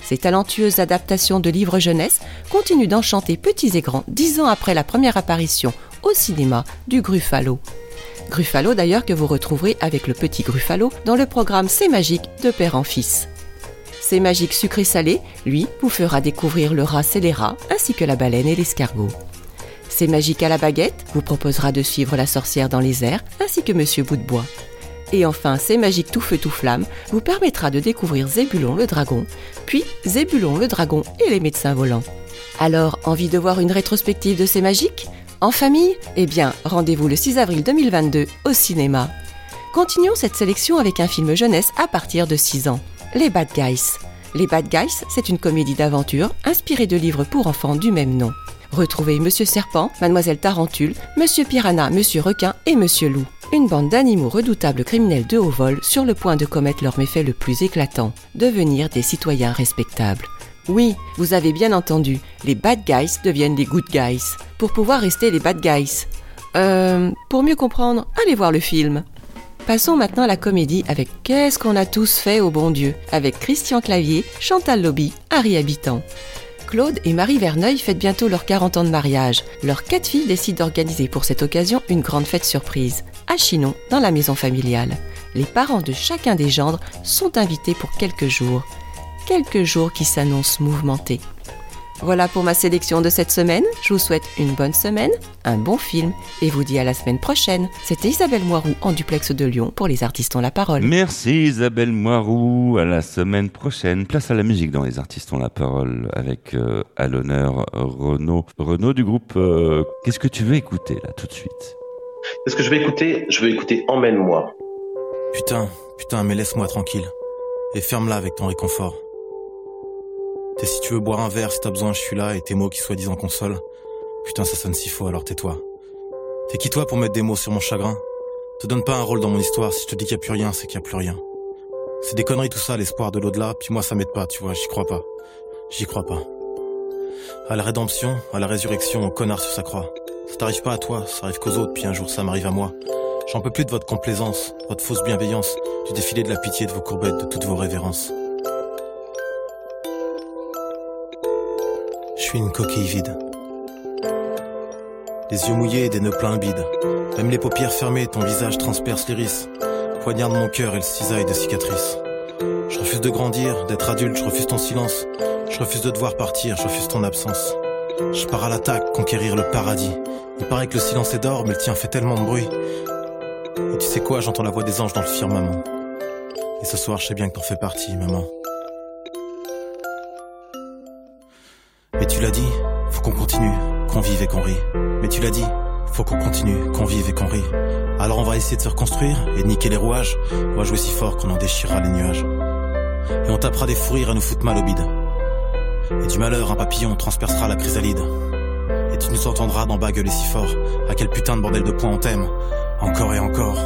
Ces talentueuses adaptations de livres jeunesse continuent d'enchanter petits et grands dix ans après la première apparition au cinéma du Gruffalo. Gruffalo d'ailleurs que vous retrouverez avec le petit Gruffalo dans le programme C'est magique de père en fils. C'est magique sucré-salé, lui, vous fera découvrir le rat scélérat ainsi que la baleine et l'escargot. C'est magique à la baguette vous proposera de suivre la sorcière dans les airs ainsi que Monsieur Bout. Et enfin, C'est magique tout feu tout flamme vous permettra de découvrir Zébulon le dragon, puis Zébulon le dragon et les médecins volants. Alors, envie de voir une rétrospective de C'est magique en famille? Eh bien, rendez-vous le 6 avril 2022 au cinéma. Continuons cette sélection avec un film jeunesse à partir de 6 ans. Les Bad Guys. Les Bad Guys, c'est une comédie d'aventure inspirée de livres pour enfants du même nom. Retrouvez Monsieur Serpent, Mademoiselle Tarentule, Monsieur Piranha, Monsieur Requin et Monsieur Loup. Une bande d'animaux redoutables criminels de haut vol sur le point de commettre leur méfait le plus éclatant, devenir des citoyens respectables. Oui, vous avez bien entendu, les bad guys deviennent des good guys, pour pouvoir rester les bad guys. Euh, pour mieux comprendre, allez voir le film. Passons maintenant à la comédie avec Qu'est-ce qu'on a tous fait au bon Dieu avec Christian Clavier, Chantal Lobby, Harry Habitant. Claude et Marie Verneuil fêtent bientôt leurs 40 ans de mariage. Leurs quatre filles décident d'organiser pour cette occasion une grande fête surprise, à Chinon, dans la maison familiale. Les parents de chacun des gendres sont invités pour quelques jours quelques jours qui s'annoncent mouvementés. Voilà pour ma sélection de cette semaine. Je vous souhaite une bonne semaine, un bon film et vous dis à la semaine prochaine. C'était Isabelle Moirou en duplex de Lyon pour Les Artistes ont la parole. Merci Isabelle Moirou. À la semaine prochaine. Place à la musique dans Les Artistes ont la parole avec euh, à l'honneur Renaud. Renaud du groupe. Euh, qu'est-ce que tu veux écouter là tout de suite? Qu'est-ce que je vais écouter? Je veux écouter Emmène-moi. Putain, putain, mais laisse-moi tranquille. Et ferme-la avec ton réconfort. T'es si tu veux boire un verre, si t'as besoin, je suis là, et tes mots qui soi-disant consolent. Putain, ça sonne si faux, alors tais-toi. T'es qui toi pour mettre des mots sur mon chagrin? Te donne pas un rôle dans mon histoire, si je te dis qu'il y a plus rien, c'est qu'il y a plus rien. C'est des conneries tout ça, l'espoir de l'au-delà, puis moi ça m'aide pas, tu vois, j'y crois pas. J'y crois pas. À la rédemption, à la résurrection, au connard sur sa croix. Ça t'arrive pas à toi, ça arrive qu'aux autres, puis un jour ça m'arrive à moi. J'en peux plus de votre complaisance, votre fausse bienveillance, du défilé de la pitié de vos courbettes, de toutes vos révérences. Suis une coquille vide. Les yeux mouillés des nœuds pleins bides. Même les paupières fermées, ton visage transperce l'iris. Poignarde mon cœur et le cisaille de cicatrices. Je refuse de grandir, d'être adulte, je refuse ton silence. Je refuse de devoir partir, je refuse ton absence. Je pars à l'attaque, conquérir le paradis. Il paraît que le silence est d'or, mais le tien fait tellement de bruit. Et tu sais quoi, j'entends la voix des anges dans le firmament. Et ce soir, je sais bien que t'en fais partie, maman. Tu l'as dit, faut qu'on continue, qu'on vive et qu'on rit. Mais tu l'as dit, faut qu'on continue, qu'on vive et qu'on rit. Alors on va essayer de se reconstruire et de niquer les rouages. On va jouer si fort qu'on en déchirera les nuages. Et on tapera des fous rires à nous foutre mal au bide. Et du malheur, un papillon transpercera la chrysalide. Et tu nous entendras dans bas gueuler si fort. À quel putain de bordel de points on t'aime. Encore et encore.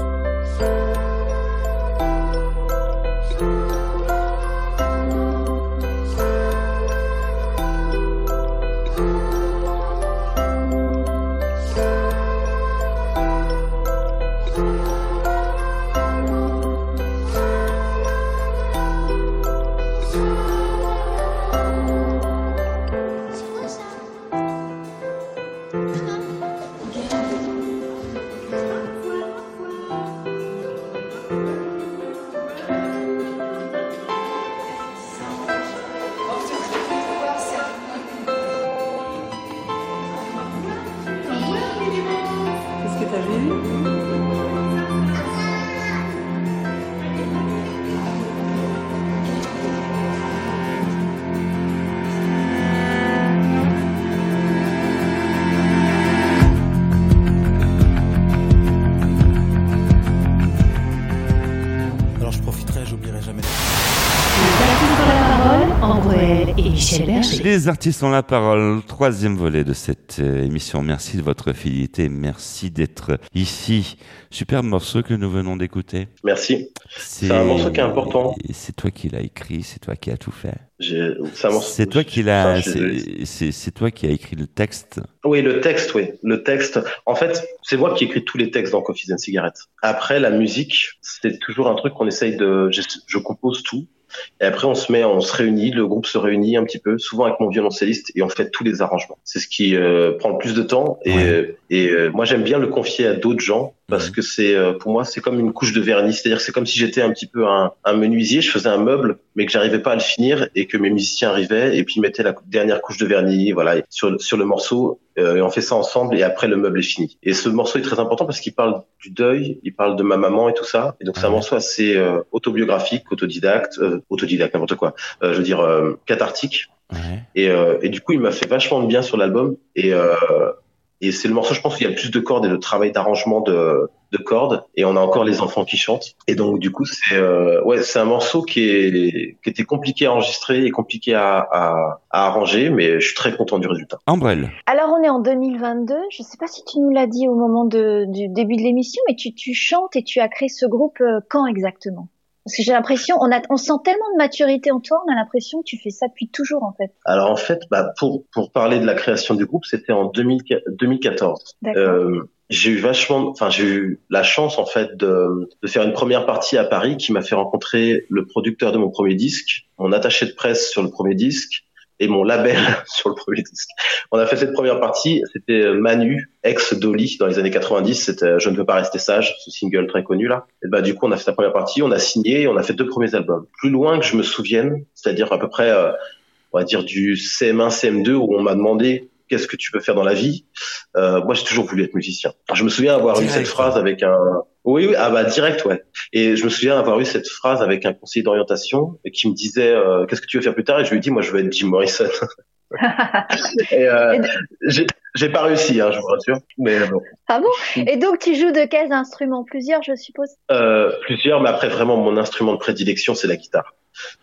Michel Berger. Les artistes ont la parole. Troisième volet de cette euh, émission. Merci de votre fidélité. Merci d'être ici. Superbe morceau que nous venons d'écouter. Merci. C'est un morceau qui est important. C'est toi qui l'as écrit, c'est toi qui as tout fait. C'est toi qui l'as. C'est toi qui as écrit le texte. Oui, le texte, oui, le texte. En fait, c'est moi qui écris tous les textes dans Coffee and Cigarettes. Après, la musique, c'est toujours un truc qu'on essaye de. Je, compose tout. Et après, on se met, on se réunit, le groupe se réunit un petit peu, souvent avec mon violoncelliste, et on fait tous les arrangements. C'est ce qui euh, prend le plus de temps. Et, et euh, moi, j'aime bien le confier à d'autres gens parce que c'est euh, pour moi c'est comme une couche de vernis, c'est-à-dire c'est comme si j'étais un petit peu un, un, menuisier, je faisais un meuble mais que j'arrivais pas à le finir et que mes musiciens arrivaient et puis mettaient la dernière couche de vernis, voilà, sur sur le morceau euh, et on fait ça ensemble et après le meuble est fini. Et ce morceau est très important parce qu'il parle du deuil, il parle de ma maman et tout ça et donc c'est un morceau assez euh, autobiographique, autodidacte, autodidacte n'importe quoi, je veux dire cathartique. Et, et du coup, il m'a fait vachement de bien sur l'album. Et, et c'est le morceau, je pense, où il y a plus de cordes et de travail d'arrangement de, de cordes. Et on a encore les enfants qui chantent. Et donc, du coup, c'est euh, ouais, c'est un morceau qui, est, qui était compliqué à enregistrer et compliqué à, à, à arranger, mais je suis très content du résultat. Ambrelle. Alors, on est en 2022. Je sais pas si tu nous l'as dit au moment de, du début de l'émission, mais tu, tu chantes et tu as créé ce groupe euh, quand exactement? Parce que j'ai l'impression, on, a, on sent tellement de maturité en toi, on a l'impression que tu fais ça depuis toujours en fait. Alors en fait, bah, pour, pour parler de la création du groupe, c'était en 2014. Euh, j'ai eu vachement, enfin j'ai eu la chance en fait de, de faire une première partie à Paris qui m'a fait rencontrer le producteur de mon premier disque, mon attaché de presse sur le premier disque, et mon label (laughs) sur le premier disque. On a fait cette première partie, c'était Manu, ex Dolly dans les années 90, c'était Je ne veux pas rester sage, ce single très connu là. Et bah du coup on a fait la première partie, on a signé, on a fait deux premiers albums. Plus loin que je me souvienne, c'est-à-dire à peu près, euh, on va dire du CM1, CM2 où on m'a demandé qu'est-ce que tu veux faire dans la vie euh, Moi, j'ai toujours voulu être musicien. Je me souviens avoir eu cette phrase avec un. Oui, oui, ah bah direct, ouais. Et je me souviens avoir eu cette phrase avec un conseiller d'orientation qui me disait euh, qu'est-ce que tu veux faire plus tard? Et je lui ai dit moi, je veux être Jim Morrison. (laughs) (laughs) et euh, j'ai pas réussi, hein, je vous rassure. Mais bon. Ah bon? Et donc tu joues de quels instruments? Plusieurs, je suppose? Euh, plusieurs, mais après vraiment mon instrument de prédilection, c'est la guitare.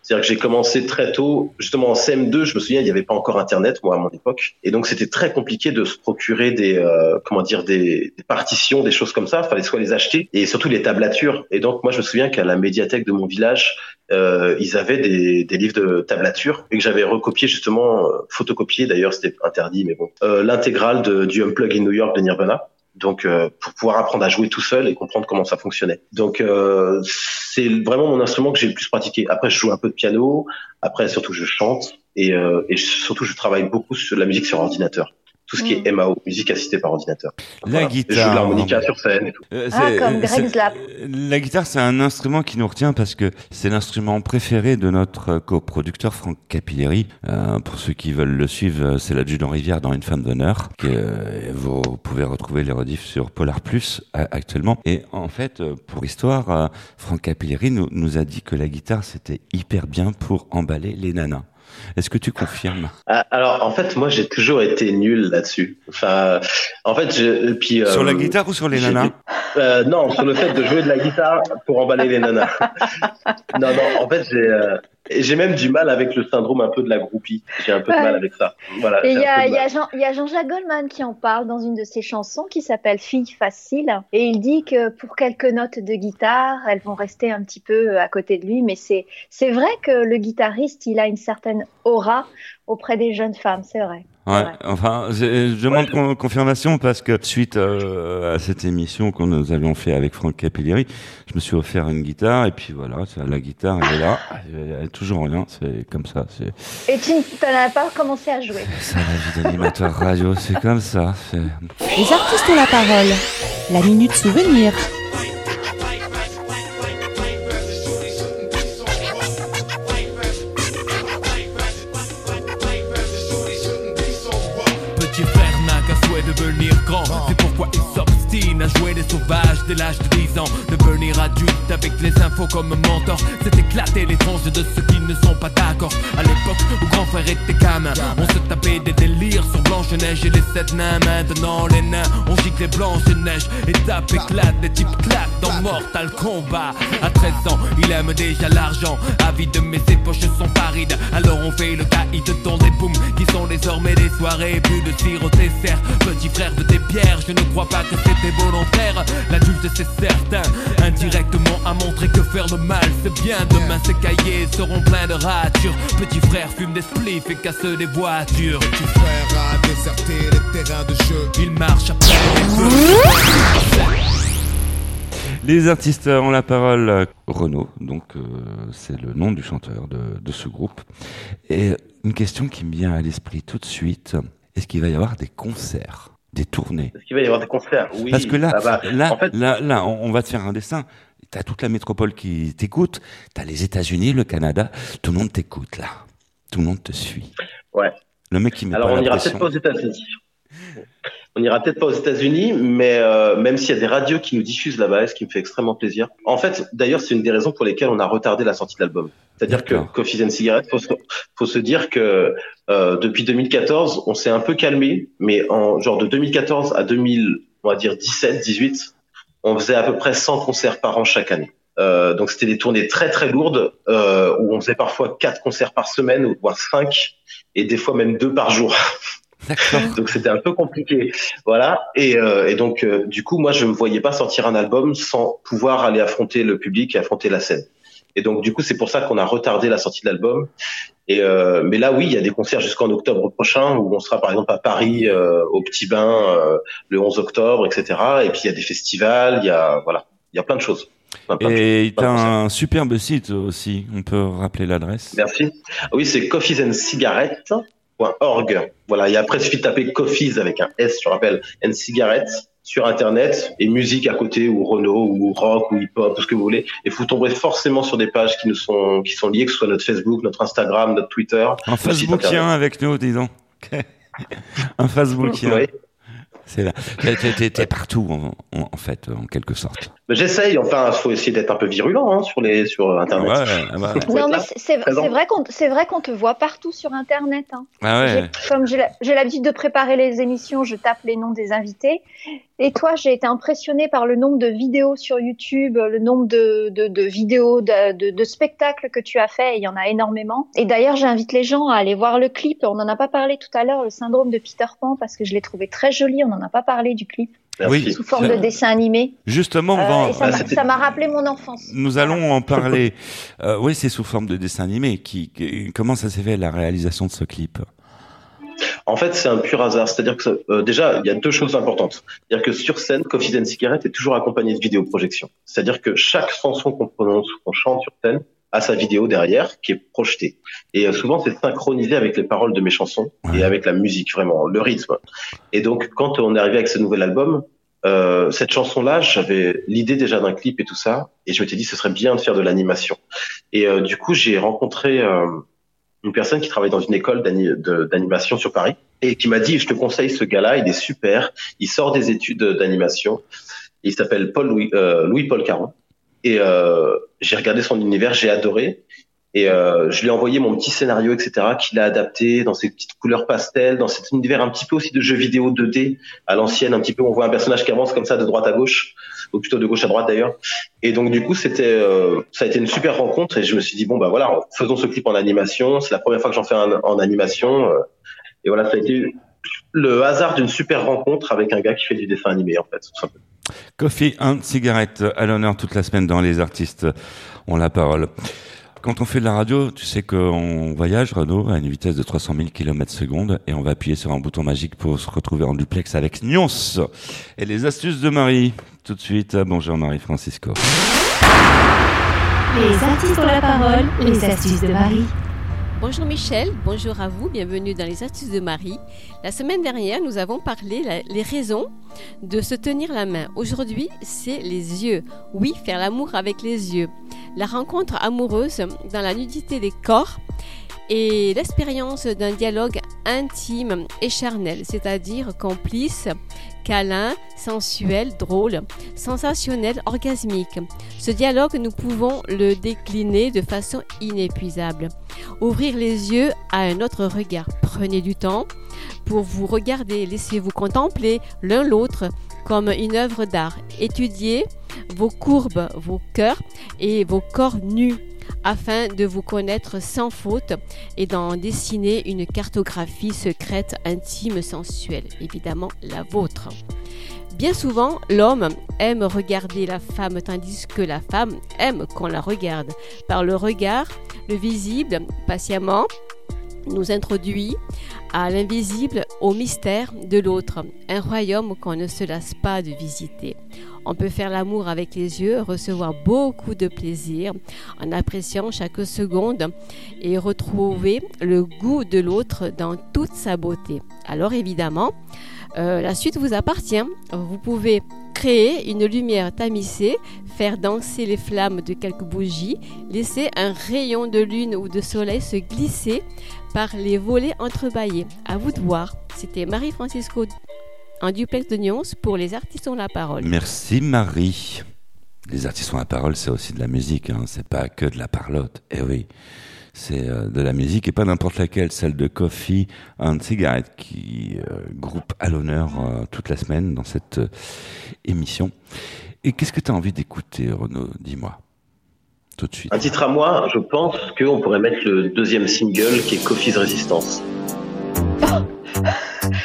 C'est-à-dire que j'ai commencé très tôt, justement en CM2, je me souviens, il n'y avait pas encore Internet, moi, à mon époque. Et donc, c'était très compliqué de se procurer des, euh, comment dire, des, des, partitions, des choses comme ça. Il fallait soit les acheter et surtout les tablatures. Et donc, moi, je me souviens qu'à la médiathèque de mon village, euh, ils avaient des, des, livres de tablature et que j'avais recopié justement, euh, photocopié d'ailleurs, c'était interdit, mais bon, euh, l'intégrale du Unplug in New York de Nirvana donc euh, pour pouvoir apprendre à jouer tout seul et comprendre comment ça fonctionnait. Donc euh, c'est vraiment mon instrument que j'ai le plus pratiqué. Après je joue un peu de piano, après surtout je chante et, euh, et surtout je travaille beaucoup sur la musique sur ordinateur tout ce qui est MAO, mm. musique assistée par ordinateur. La guitare. Je joue de l'harmonica sur scène et tout. Euh, ah, comme Greg Slap. La guitare, c'est un instrument qui nous retient parce que c'est l'instrument préféré de notre coproducteur Franck Capilleri. Euh, pour ceux qui veulent le suivre, c'est l'adjudant Rivière dans Une femme d'honneur. Que euh, vous pouvez retrouver les rediffs sur Polar Plus actuellement. Et en fait, pour histoire, Franck Capilleri nous, nous a dit que la guitare, c'était hyper bien pour emballer les nanas. Est-ce que tu confirmes? Ah, Alors, en fait, moi, j'ai toujours été nul là-dessus. Enfin, en fait, je, puis sur la euh, guitare ou sur les nanas? Euh, Non, sur le fait de jouer de la guitare pour emballer les nanas. (laughs) non, non. En fait, j'ai euh, j'ai même du mal avec le syndrome un peu de la groupie. J'ai un peu de mal avec ça. Voilà, il y a, Jean, Jean-Jacques Goldman qui en parle dans une de ses chansons qui s'appelle Fille facile. Et il dit que pour quelques notes de guitare, elles vont rester un petit peu à côté de lui. Mais c'est, c'est vrai que le guitariste, il a une certaine aura auprès des jeunes femmes, c'est vrai. Ouais, enfin, je demande confirmation parce que suite euh, à cette émission que nous avions fait avec Franck Capilleri, je me suis offert une guitare et puis voilà, la guitare elle est là, elle est toujours rien, c'est comme ça. Et tu n'as pas commencé à jouer C'est la vie d'animateur radio, c'est comme ça. Les artistes ont la parole. La minute souvenir. what is up à jouer les sauvages dès l'âge de 10 ans. Devenir adulte avec les infos comme mentor, c'est éclater les tranches de ceux qui ne sont pas d'accord. À l'époque où grand frère était gamin, on se tapait des délires sur Blanche-Neige et les sept nains. Maintenant, les nains, on gicle les Blanche-Neige. Étape éclate, les types claquent dans Mortal Kombat. À 13 ans, il aime déjà l'argent. Avide, mais ses poches sont parides. Alors on fait le caïd dans des booms qui sont désormais des soirées. Plus de au dessert. Petit frère de tes pierres, je ne crois pas que c'était volontaire. L'adulte, c'est certain. Indirectement à montrer que faire le mal, c'est bien. Demain, ces cahiers seront pleins de ratures. Petit frère fume des spliffs et casse des voitures. Petit frère a déserté les terrains de jeu. Il marche après les. Les artistes ont la parole. Renaud, donc euh, c'est le nom du chanteur de, de ce groupe. Et une question qui me vient à l'esprit tout de suite est-ce qu'il va y avoir des concerts, des tournées Est-ce qu'il va y avoir des concerts Oui. Parce que là, là, en fait, là, là, on, va te faire un dessin. T'as toute la métropole qui t'écoute. T'as les États-Unis, le Canada. Tout le monde t'écoute là. Tout le monde te suit. ouais. Le mec qui met Alors pas on pression. peut-être pas aux États-Unis. On n'ira peut-être pas aux États-Unis, mais euh, même s'il y a des radios qui nous diffusent là-bas, ce qui me fait extrêmement plaisir. En fait, d'ailleurs, c'est une des raisons pour lesquelles on a retardé la sortie de l'album. C'est-à-dire que. Coffee and Cigarette, faut se, faut se dire que euh, depuis 2014, on s'est un peu calmé, mais en genre de 2014 à 2000, on va dire 17, 18, on faisait à peu près 100 concerts par an chaque année. Euh, donc c'était des tournées très très lourdes euh, où on faisait parfois quatre concerts par semaine, voire cinq, et des fois même deux par jour. (laughs) donc c'était un peu compliqué, voilà. Et, euh, et donc euh, du coup moi je me voyais pas sortir un album sans pouvoir aller affronter le public et affronter la scène. Et donc du coup c'est pour ça qu'on a retardé la sortie de l'album. Et euh, mais là oui il y a des concerts jusqu'en octobre prochain où on sera par exemple à Paris au Petit Bain le 11 octobre etc. Et puis il y a des festivals, il y a voilà il y a plein de choses. Et de concerts. un superbe site aussi. On peut rappeler l'adresse. Merci. Oui, c'est coffeesandcigarettes.org. Voilà, et après, il suffit de taper Coffees avec un S, je rappelle, and cigarettes sur Internet, et musique à côté, ou Renault, ou rock, ou hip-hop, tout ce que vous voulez. Et vous tomberez forcément sur des pages qui nous sont, qui sont liées, que ce soit notre Facebook, notre Instagram, notre Twitter. Un Facebookien avec nous, disons. (laughs) un Facebookien. Oui. C'est là. T'es- partout, en fait, en quelque sorte. J'essaye, enfin, faut essayer d'être un peu virulent hein, sur les sur Internet. Ouais, Non, mais (laughs) c'est- vrai qu'on c'est vrai qu'on te voit partout sur Internet. hein. Ah Comme j'ai l'habitude de préparer les émissions, je tape les noms des invités. Et toi, j'ai été impressionnée par le nombre de vidéos sur YouTube, le nombre de, de, de vidéos, de, de, de spectacles que tu as fait. Il y en a énormément. Et d'ailleurs, j'invite les gens à aller voir le clip. On n'en a pas parlé tout à l'heure, le syndrome de Peter Pan, parce que je l'ai trouvé très joli. On n'en a pas parlé du clip. Oui. Sous forme de dessin animé. Justement, on Euh, va- ça m'a- rappelé mon enfance. Nous allons en parler. Euh, oui, c'est sous forme de dessin animé. Qui, qui- comment ça s'est fait la réalisation de ce clip? En fait, c'est un pur hasard. C'est-à-dire que ça- euh, déjà, il y a deux choses importantes. C'est-à-dire que sur scène, Coffee and Cigarette est toujours accompagné de vidéoprojection. C'est-à-dire que chaque chanson qu'on prononce ou qu'on chante sur scène a sa vidéo derrière qui est projetée. Et euh, souvent, c'est synchronisé avec les paroles de mes chansons et avec la musique, vraiment, le rythme. Et donc, quand on est arrivé avec ce nouvel album, euh, cette chanson-là, j'avais l'idée déjà d'un clip et tout ça, et je m'étais dit ce serait bien de faire de l'animation. Et euh, du coup, j'ai rencontré euh, une personne qui travaille dans une école d'animation sur Paris et qui m'a dit je te conseille ce gars-là, il est super, il sort des études d'animation, il s'appelle Paul Louis, euh, Louis Paul Caron et euh, j'ai regardé son univers, j'ai adoré et euh, je lui ai envoyé mon petit scénario etc qu'il a adapté dans ses petites couleurs pastel, dans cet univers un petit peu aussi de jeux vidéo 2D à l'ancienne, un petit peu on voit un personnage qui avance comme ça de droite à gauche ou plutôt de gauche à droite d'ailleurs. Et donc du coup euh, ça a été une super rencontre et je me suis dit bon bah voilà faisons ce clip en animation. C'est la première fois que j'en fais un en animation et voilà ça a été le hasard d'une super rencontre avec un gars qui fait du dessin animé en fait. tout simplement. Coffee and cigarette à l'honneur toute la semaine dans Les Artistes ont la parole. Quand on fait de la radio, tu sais qu'on voyage, Renaud, à une vitesse de 300 000 km secondes et on va appuyer sur un bouton magique pour se retrouver en duplex avec Nyons. Et les astuces de Marie. Tout de suite, bonjour Marie-Francisco. Les artistes ont la parole, les astuces de Marie. Bonjour Michel, bonjour à vous, bienvenue dans les astuces de Marie. La semaine dernière, nous avons parlé les raisons de se tenir la main. Aujourd'hui, c'est les yeux. Oui, faire l'amour avec les yeux. la rencontre amoureuse dans la nudité des corps et l'expérience d'un dialogue intime et charnel, c'est-à-dire complice, câlin, sensuel, drôle, sensationnel, orgasmique. Ce dialogue, nous pouvons le décliner de façon inépuisable. Ouvrir les yeux à un autre regard. Prenez du temps pour vous regarder, laissez-vous contempler l'un l'autre comme une œuvre d'art. Étudiez vos courbes, vos cœurs et vos corps nus afin de vous connaître sans faute et d'en dessiner une cartographie secrète, intime, sensuelle, évidemment la vôtre. Bien souvent, l'homme aime regarder la femme tandis que la femme aime qu'on la regarde. Par le regard, le visible, patiemment, nous introduit à l'invisible, au mystère de l'autre, un royaume qu'on ne se lasse pas de visiter. On peut faire l'amour avec les yeux, recevoir beaucoup de plaisir en appréciant chaque seconde et retrouver le goût de l'autre dans toute sa beauté. Alors évidemment, euh, la suite vous appartient. Vous pouvez créer une lumière tamisée, faire danser les flammes de quelques bougies, laisser un rayon de lune ou de soleil se glisser par les volets entrebâillés. À vous de voir. C'était Marie-Francisco en duplex de Nyons pour les artistes ont la parole. Merci Marie. Les artistes ont la parole, c'est aussi de la musique, hein. c'est pas que de la parlotte. Eh oui, c'est euh, de la musique et pas n'importe laquelle, celle de Coffee and Cigarette qui euh, groupe à l'honneur euh, toute la semaine dans cette émission. Et qu'est-ce que tu as envie d'écouter, Renaud? Dis-moi. Tout de suite. Un titre à moi, je pense qu'on pourrait mettre le deuxième single qui est Coffee's Resistance.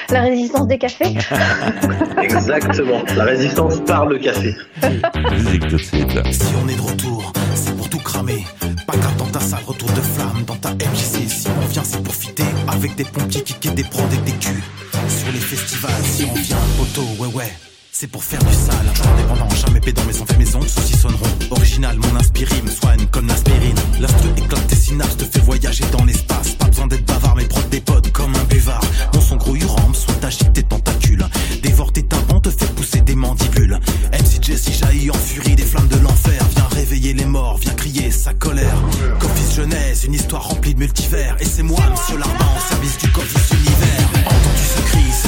La résistance des cafés (laughs) Exactement, la résistance par le café. Si on est de retour, c'est pour tout cramer. Pas qu'un dans ta salle, retour de flamme dans ta MJC. Si on vient, c'est pour fitter avec des pompiers qui quittent des prods et des culs. Sur les festivals, si on vient, poteau, ouais, ouais. C'est pour faire du sale, un jour indépendant, jamais pédant, mais on fait maison, ceux-ci sonneront. Original, mon inspiré me soigne comme l'aspirine. L'instru éclate tes synapses, te fait voyager dans l'espace. Pas besoin d'être bavard, mais prod des pods comme un buvard. Mon son grouille rampe, soit agite tes tentacules. Dévore tes tympans, te fait pousser des mandibules. MC Jesse jaillit en furie des flammes de l'enfer. Viens réveiller les morts, viens crier sa colère. Coffee's jeunesse, une histoire remplie de multivers. Et c'est moi, monsieur Larbin, au service du Coffee's univers.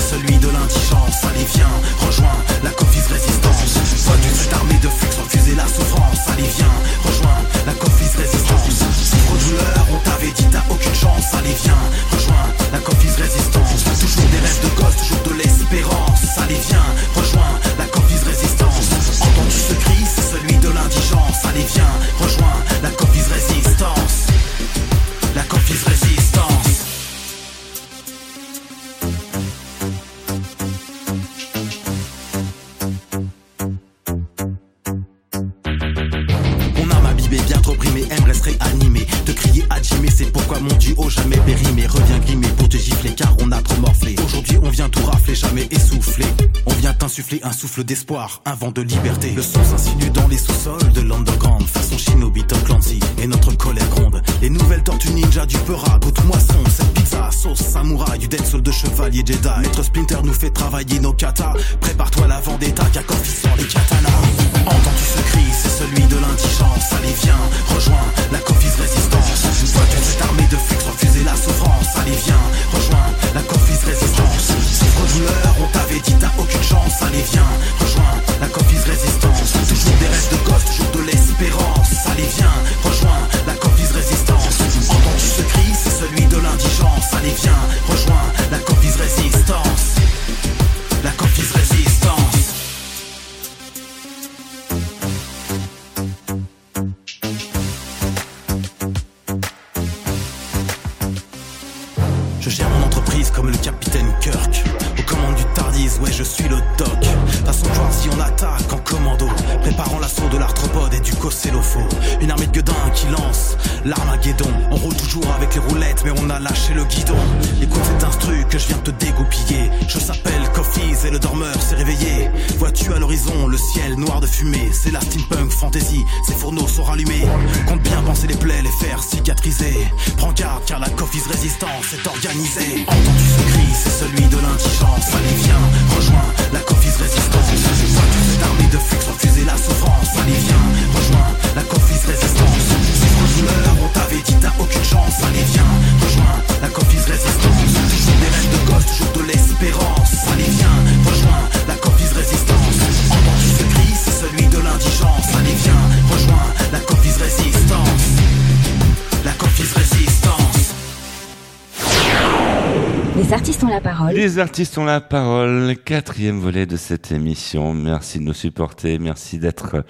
Celui de l'indigence. Allez, viens, rejoins la Coffee's résistance. Soit tu cette armée de flux, refuser la souffrance. Allez, viens, rejoins la Coffee's résistance. Souffre douleur, on t'avait dit t'as aucune chance. Allez, viens, rejoins la Coffee's résistance. Toujours des rêves de gosse, toujours de l'espérance. Allez, viens, rejoins d'espoir, un vent de liberté. Le son s'insinue dans les sous-sols de l'underground. Façon Shinobi, Tom Clancy et notre colère gronde. Les nouvelles tortues ninja du Peura, goûte moisson. Cette pizza, sauce samouraï, du dead soul de chevalier Jedi. Maître Splinter nous fait travailler nos katas. Prépare-toi la vendetta car sort les katanas. Entends-tu ce cri, c'est celui de l'indigence. Allez, viens, rejoins chance. Faire cicatriser. Prends garde car la Coffee's résistance est organisée. Entends-tu ce cri, c'est celui de l'indigence. Allez viens, rejoins la Coffee's résistance. Vois-tu cette armée de flux refuser la souffrance. Allez viens, rejoins la Coffee's résistance. l'indigence. Allez viens, rejoins la Coffee's Résistance. Toujours des rêves de gosse, toujours de l'espérance. Allez viens, rejoins la Coffee's Résistance. Entends-tu ce cri, c'est celui de l'indigence. Allez viens, rejoins la artistes ont la parole. Les artistes ont la parole. Quatrième volet de cette émission. Merci de nous supporter. Merci d'être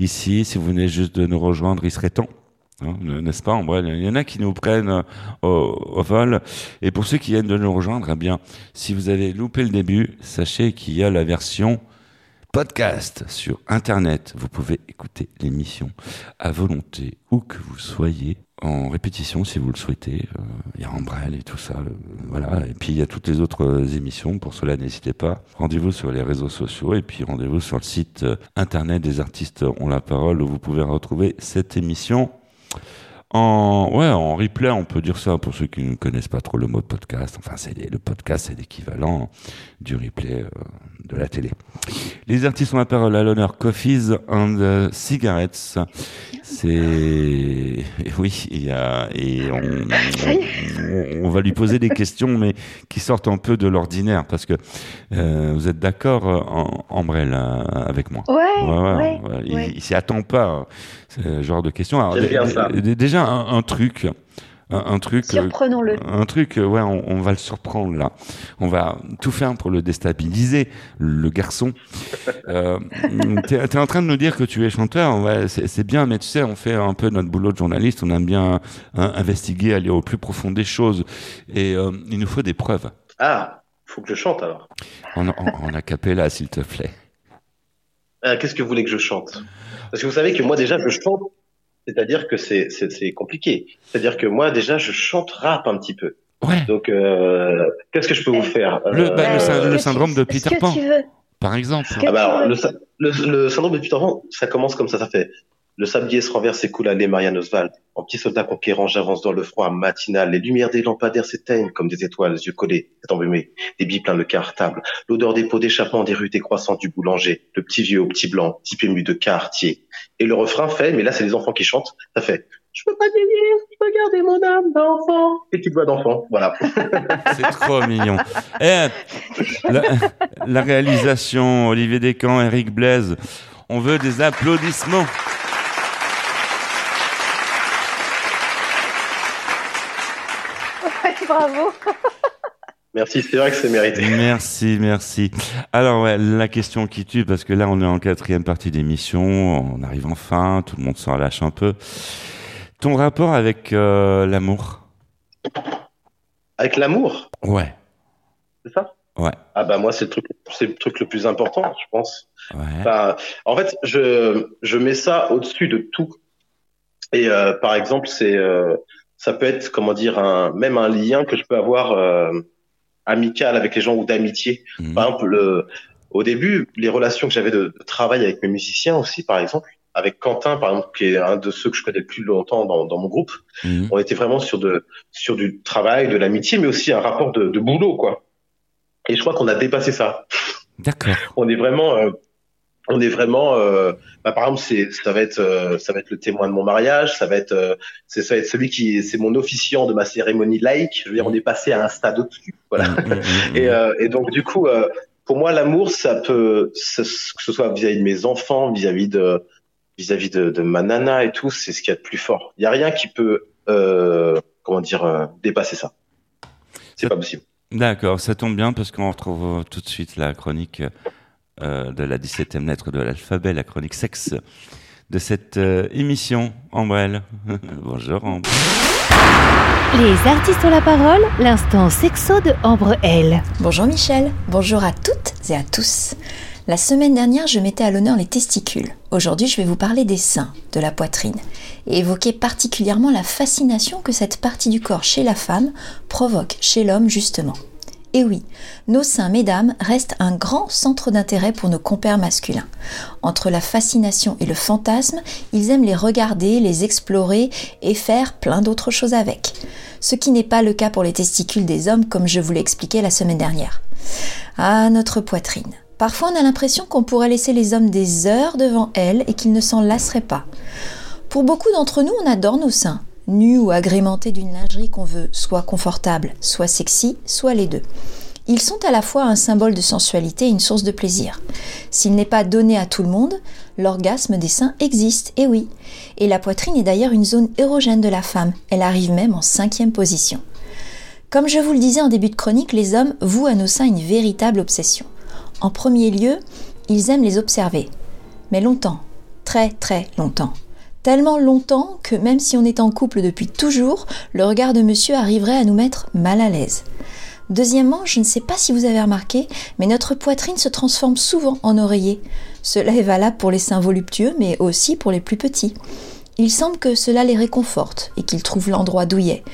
ici. Si vous venez juste de nous rejoindre, il serait temps. Hein, N'est-ce pas, Ambrelle Il y en a qui nous prennent euh, au, au vol. Et pour ceux qui viennent de nous rejoindre, eh bien, si vous avez loupé le début, sachez qu'il y a la version podcast sur Internet. Vous pouvez écouter l'émission à volonté, où que vous soyez, en répétition si vous le souhaitez. Euh, Il y a Ambrelle et tout ça. euh, voilà. Et puis il y a toutes les autres euh, émissions. Pour cela, n'hésitez pas. Rendez-vous sur les réseaux sociaux et puis rendez-vous sur le site Internet des artistes ont la parole où vous pouvez retrouver cette émission. En, ouais, en replay, on peut dire ça pour ceux qui ne connaissent pas trop le mot podcast. Enfin, c'est le podcast, c'est l'équivalent du replay euh, de la télé. Les artistes ont la parole à l'honneur Coffees and Cigarettes. C'est oui, il y a et on, on, on va lui poser des questions, mais qui sortent un peu de l'ordinaire, parce que euh, vous êtes d'accord, euh, en, Ambrelle, euh, avec moi? Ouais, ouais, ouais. il s'y attend pas, ce genre de questions. Alors, bien ça. dé- déjà un, un truc. Un, un truc, euh, Surprenons-le. un truc, euh, ouais, on, on va le surprendre là. On va tout faire pour le déstabiliser, le garçon. (laughs) Euh, T'es es en train de nous dire que tu es chanteur, ouais, c'est bien, mais tu sais, on fait un peu notre boulot de journaliste, on aime bien hein, investiguer, aller au plus profond des choses, et euh, il nous faut des preuves. Ah, faut que je chante alors. En, en, en acapella, s'il te plaît. Euh, Qu'est-ce que vous voulez que je chante? Parce que vous savez que moi déjà je chante, c'est-à-dire que c'est c'est c'est compliqué. C'est-à-dire que moi déjà je chante rap un petit peu. Ouais. Donc euh, qu'est-ce que je peux vous faire Le, bah, le, Euh, sy- le que syndrome de Peter Pan, tu veux. par exemple. Ah bah alors, le syndrome de Peter Pan, ça commence comme ça, ça fait le sablier se renverse et coule à l'est Marianne Oswald. En petit soldat conquérant, j'avance dans le froid matinal. Les lumières des lampadaires s'éteignent comme des étoiles, yeux collés, tête embumée, des billes pleins de cartable. L'odeur des pots d'échappement des rues décroissantes du boulanger. Le petit vieux au petit blanc, type ému de quartier. Et le refrain fait, mais là c'est les enfants qui chantent, ça fait je peux pas vieillir, je peux garder mon âme d'enfant. Et tu voix d'enfant, voilà. (laughs) C'est trop mignon. Eh, la, la réalisation, Olivier Descamps, Eric Blaise, on veut des applaudissements. Ouais, bravo. Merci, c'est vrai que c'est mérité. Merci, merci. Alors ouais, la question qui tue, parce que là on est en quatrième partie d'émission, on arrive enfin, tout le monde s'en lâche un peu. Ton rapport avec euh, l'amour? Avec l'amour, Ouais, c'est ça? Ouais, Ah bah moi c'est le truc, c'est le truc le plus important, je pense. ouais. Enfin, en fait, je, je mets ça au-dessus de tout. Et euh, par exemple, c'est euh, ça peut être comment dire un même un lien que je peux avoir euh, amical avec les gens ou d'amitié. Mhm. Par exemple, le, au début, les relations que j'avais de, de travail avec mes musiciens aussi, par exemple, avec Quentin, par exemple, qui est un de ceux que je connais le plus longtemps dans, dans mon groupe, Mhm. on était vraiment sur de sur du travail, de l'amitié, mais aussi un rapport de, de boulot, quoi. Et je crois qu'on a dépassé ça D'accord. (laughs) on est vraiment euh, on est vraiment euh, bah, par exemple c'est ça va être euh, ça va être le témoin de mon mariage ça va être euh, c'est ça va être celui qui c'est mon officiant de ma cérémonie laïque. Je veux dire on est passé à un stade au-dessus voilà. Mhm, et, euh, et donc du coup pour moi l'amour ça peut ça- que ce soit vis-à-vis de mes enfants vis-à-vis de vis-à-vis de, de ma nana et tout c'est ce qu'il y a de plus fort. Il y a rien qui peut comment dire dépasser ça. C'est pas possible. D'accord, ça tombe bien parce qu'on retrouve tout de suite la chronique euh, de la 17e lettre de l'alphabet, la chronique sexe de cette euh, émission. Ambrelle. (laughs) Bonjour Ambre. Les artistes ont la parole, l'instant sexo de Ambre L. Bonjour Michel, bonjour à toutes et à tous. La semaine dernière, je mettais à l'honneur les testicules. Aujourd'hui, je vais vous parler des seins, de la poitrine, et évoquer particulièrement la fascination que cette partie du corps chez la femme provoque chez l'homme justement. Et oui, nos seins, mesdames, restent un grand centre d'intérêt pour nos compères masculins. Entre la fascination et le fantasme, ils aiment les regarder, les explorer et faire plein d'autres choses avec. Ce qui n'est pas le cas pour les testicules des hommes comme je vous l'ai expliqué la semaine dernière. Ah, notre poitrine. Parfois on a l'impression qu'on pourrait laisser les hommes des heures devant elle et qu'ils ne s'en lasseraient pas. Pour beaucoup d'entre nous, on adore nos seins. Nus ou agrémentés d'une lingerie qu'on veut soit confortable, soit sexy, soit les deux. Ils sont à la fois un symbole de sensualité et une source de plaisir. S'il n'est pas donné à tout le monde, l'orgasme des seins existe, et oui. Et la poitrine est d'ailleurs une zone érogène de la femme, elle arrive même en cinquième position. Comme je vous le disais en début de chronique, les hommes vouent à nos seins une véritable obsession. En premier lieu, ils aiment les observer. Mais longtemps, très très longtemps. Tellement longtemps que même si on est en couple depuis toujours, le regard de monsieur arriverait à nous mettre mal à l'aise. Deuxièmement, je ne sais pas si vous avez remarqué, mais notre poitrine se transforme souvent en oreiller. Cela est valable pour les seins voluptueux, mais aussi pour les plus petits. Il semble que cela les réconforte et qu'ils trouvent l'endroit douillet,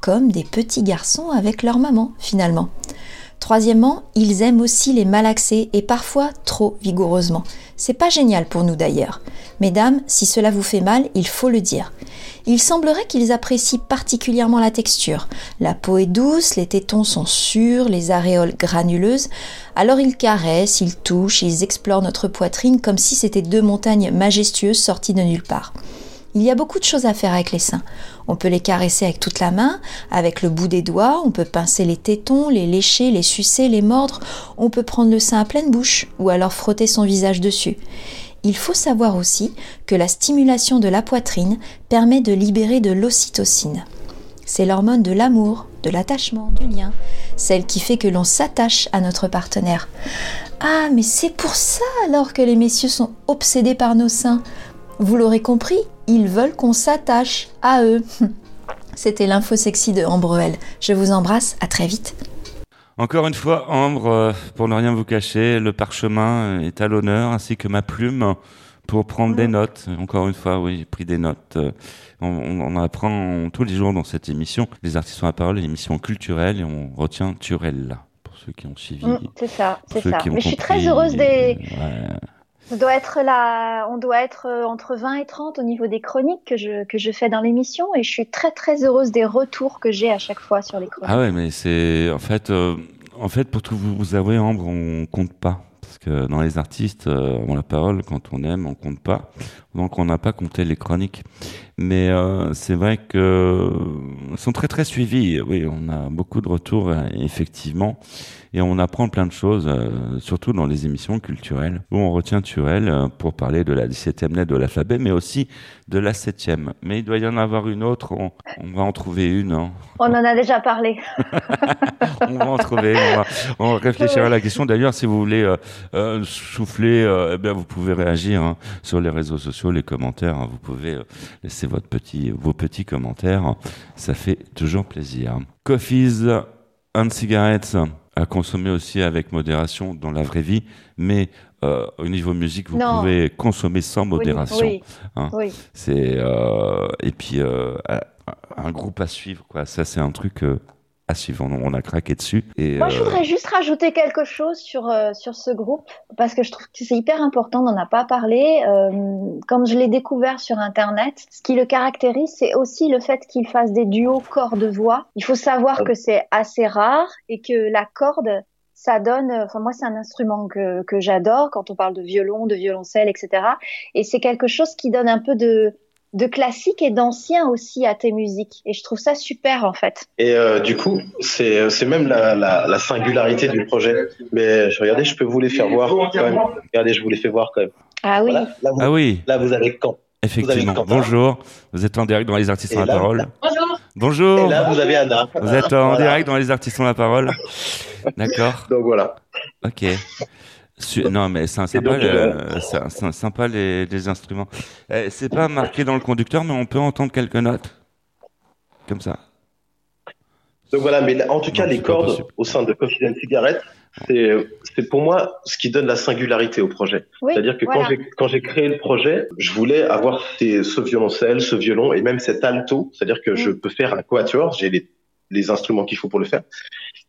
comme des petits garçons avec leur maman, finalement. Troisièmement, ils aiment aussi les malaxer et parfois trop vigoureusement. C'est pas génial pour nous d'ailleurs. Mesdames, si cela vous fait mal, il faut le dire. Il semblerait qu'ils apprécient particulièrement la texture. La peau est douce, les tétons sont sûrs, les aréoles granuleuses. Alors ils caressent, ils touchent, ils explorent notre poitrine comme si c'était deux montagnes majestueuses sorties de nulle part. Il y a beaucoup de choses à faire avec les seins. On peut les caresser avec toute la main, avec le bout des doigts, on peut pincer les tétons, les lécher, les sucer, les mordre, on peut prendre le sein à pleine bouche ou alors frotter son visage dessus. Il faut savoir aussi que la stimulation de la poitrine permet de libérer de l'ocytocine. C'est l'hormone de l'amour, de l'attachement, du lien, celle qui fait que l'on s'attache à notre partenaire. Ah, mais c'est pour ça alors que les messieurs sont obsédés par nos seins. Vous l'aurez compris, ils veulent qu'on s'attache à eux. (laughs) C'était l'info sexy de Ambroel. Je vous embrasse, à très vite. Encore une fois, Ambre, euh, pour ne rien vous cacher, le parchemin est à l'honneur, ainsi que ma plume pour prendre des notes. Encore une fois, oui, j'ai pris des notes. Euh, on, on, apprend tous les jours dans cette émission. Les artistes ont la parole, l'émission culturelle, et on retient Turel, pour ceux qui ont suivi. Mmh, c'est ça, c'est ça. Mais je suis très heureuse des... On doit être euh, entre 20 et 30 au niveau des chroniques que je, fais dans l'émission et je suis très très heureuse des retours que j'ai à chaque fois sur les chroniques. Ah ouais, mais c'est en fait, euh, en fait pour tout vous avouer, Ambre, on compte pas. Parce que dans les artistes, euh, on la parole, quand on aime, on compte pas. Donc on n'a pas compté les chroniques. Mais euh, c'est vrai que sont très très suivis. Oui, on a beaucoup de retours, effectivement et on apprend plein de choses, euh, surtout dans les émissions culturelles, où on retient Turel euh, pour parler de la 17e lettre de l'alphabet, mais aussi de la 7e. Mais il doit y en avoir une autre, on, va en trouver une. Hein. On en a déjà parlé. (laughs) on va en trouver, on va, on va réfléchir à la question. D'ailleurs, si vous voulez euh, souffler, eh bien, vous pouvez réagir hein, sur les réseaux sociaux, les commentaires. Hein. vous pouvez laisser votre petit, vos petits commentaires. Ça fait toujours plaisir. Coffees and Cigarettes à consommer aussi avec modération dans la vraie vie, mais euh, au niveau musique, vous pouvez consommer sans modération. Oui, hein. oui. C'est euh, et puis euh, un groupe à suivre, quoi. Ça, c'est un truc à suivre. On, a craqué dessus. Et, Moi, je voudrais juste rajouter quelque chose sur sur ce groupe parce que je trouve que c'est hyper important. On n'en a pas parlé. comme je l'ai découvert sur Internet, ce qui le caractérise, c'est aussi le fait qu'il fasse des duos cordes-voix. Il faut savoir ah que c'est assez rare et que la corde ça donne, enfin moi c'est un instrument que, que j'adore quand on parle de violon, de violoncelle, etc. Et c'est quelque chose qui donne un peu de, de classique et d'ancien aussi à tes musiques. Et je trouve ça super en fait. Et euh, du coup, c'est, c'est même la, la, la, singularité du projet. Mais je, regardez, je peux vous les faire voir quand même. Regardez, je vous les fais voir quand même. Ah oui. là, vous, ah oui. Là, vous avez quand? Effectivement. Bonjour. Vous êtes en direct dans les artistes en la parole. Bonjour. Bonjour. Et là, vous avez Anna. Vous êtes en direct dans les artistes en la parole. D'accord. Donc voilà. Ok. Non, mais c'est sympa, euh, sympa les, les instruments. Eh, c'est pas marqué dans le conducteur, mais on peut entendre quelques notes. Comme ça. Donc voilà, mais en tout cas, les cordes au sein de Coffee and Cigarette, c'est pour moi ce qui donne la singularité au projet. C'est-à-dire que quand j'ai créé le projet, je voulais avoir ces, ce violoncelle, ce violon et même cet alto. C'est-à-dire que je mm. peux faire un quatuor, j'ai les, les, instruments qu'il faut pour le faire.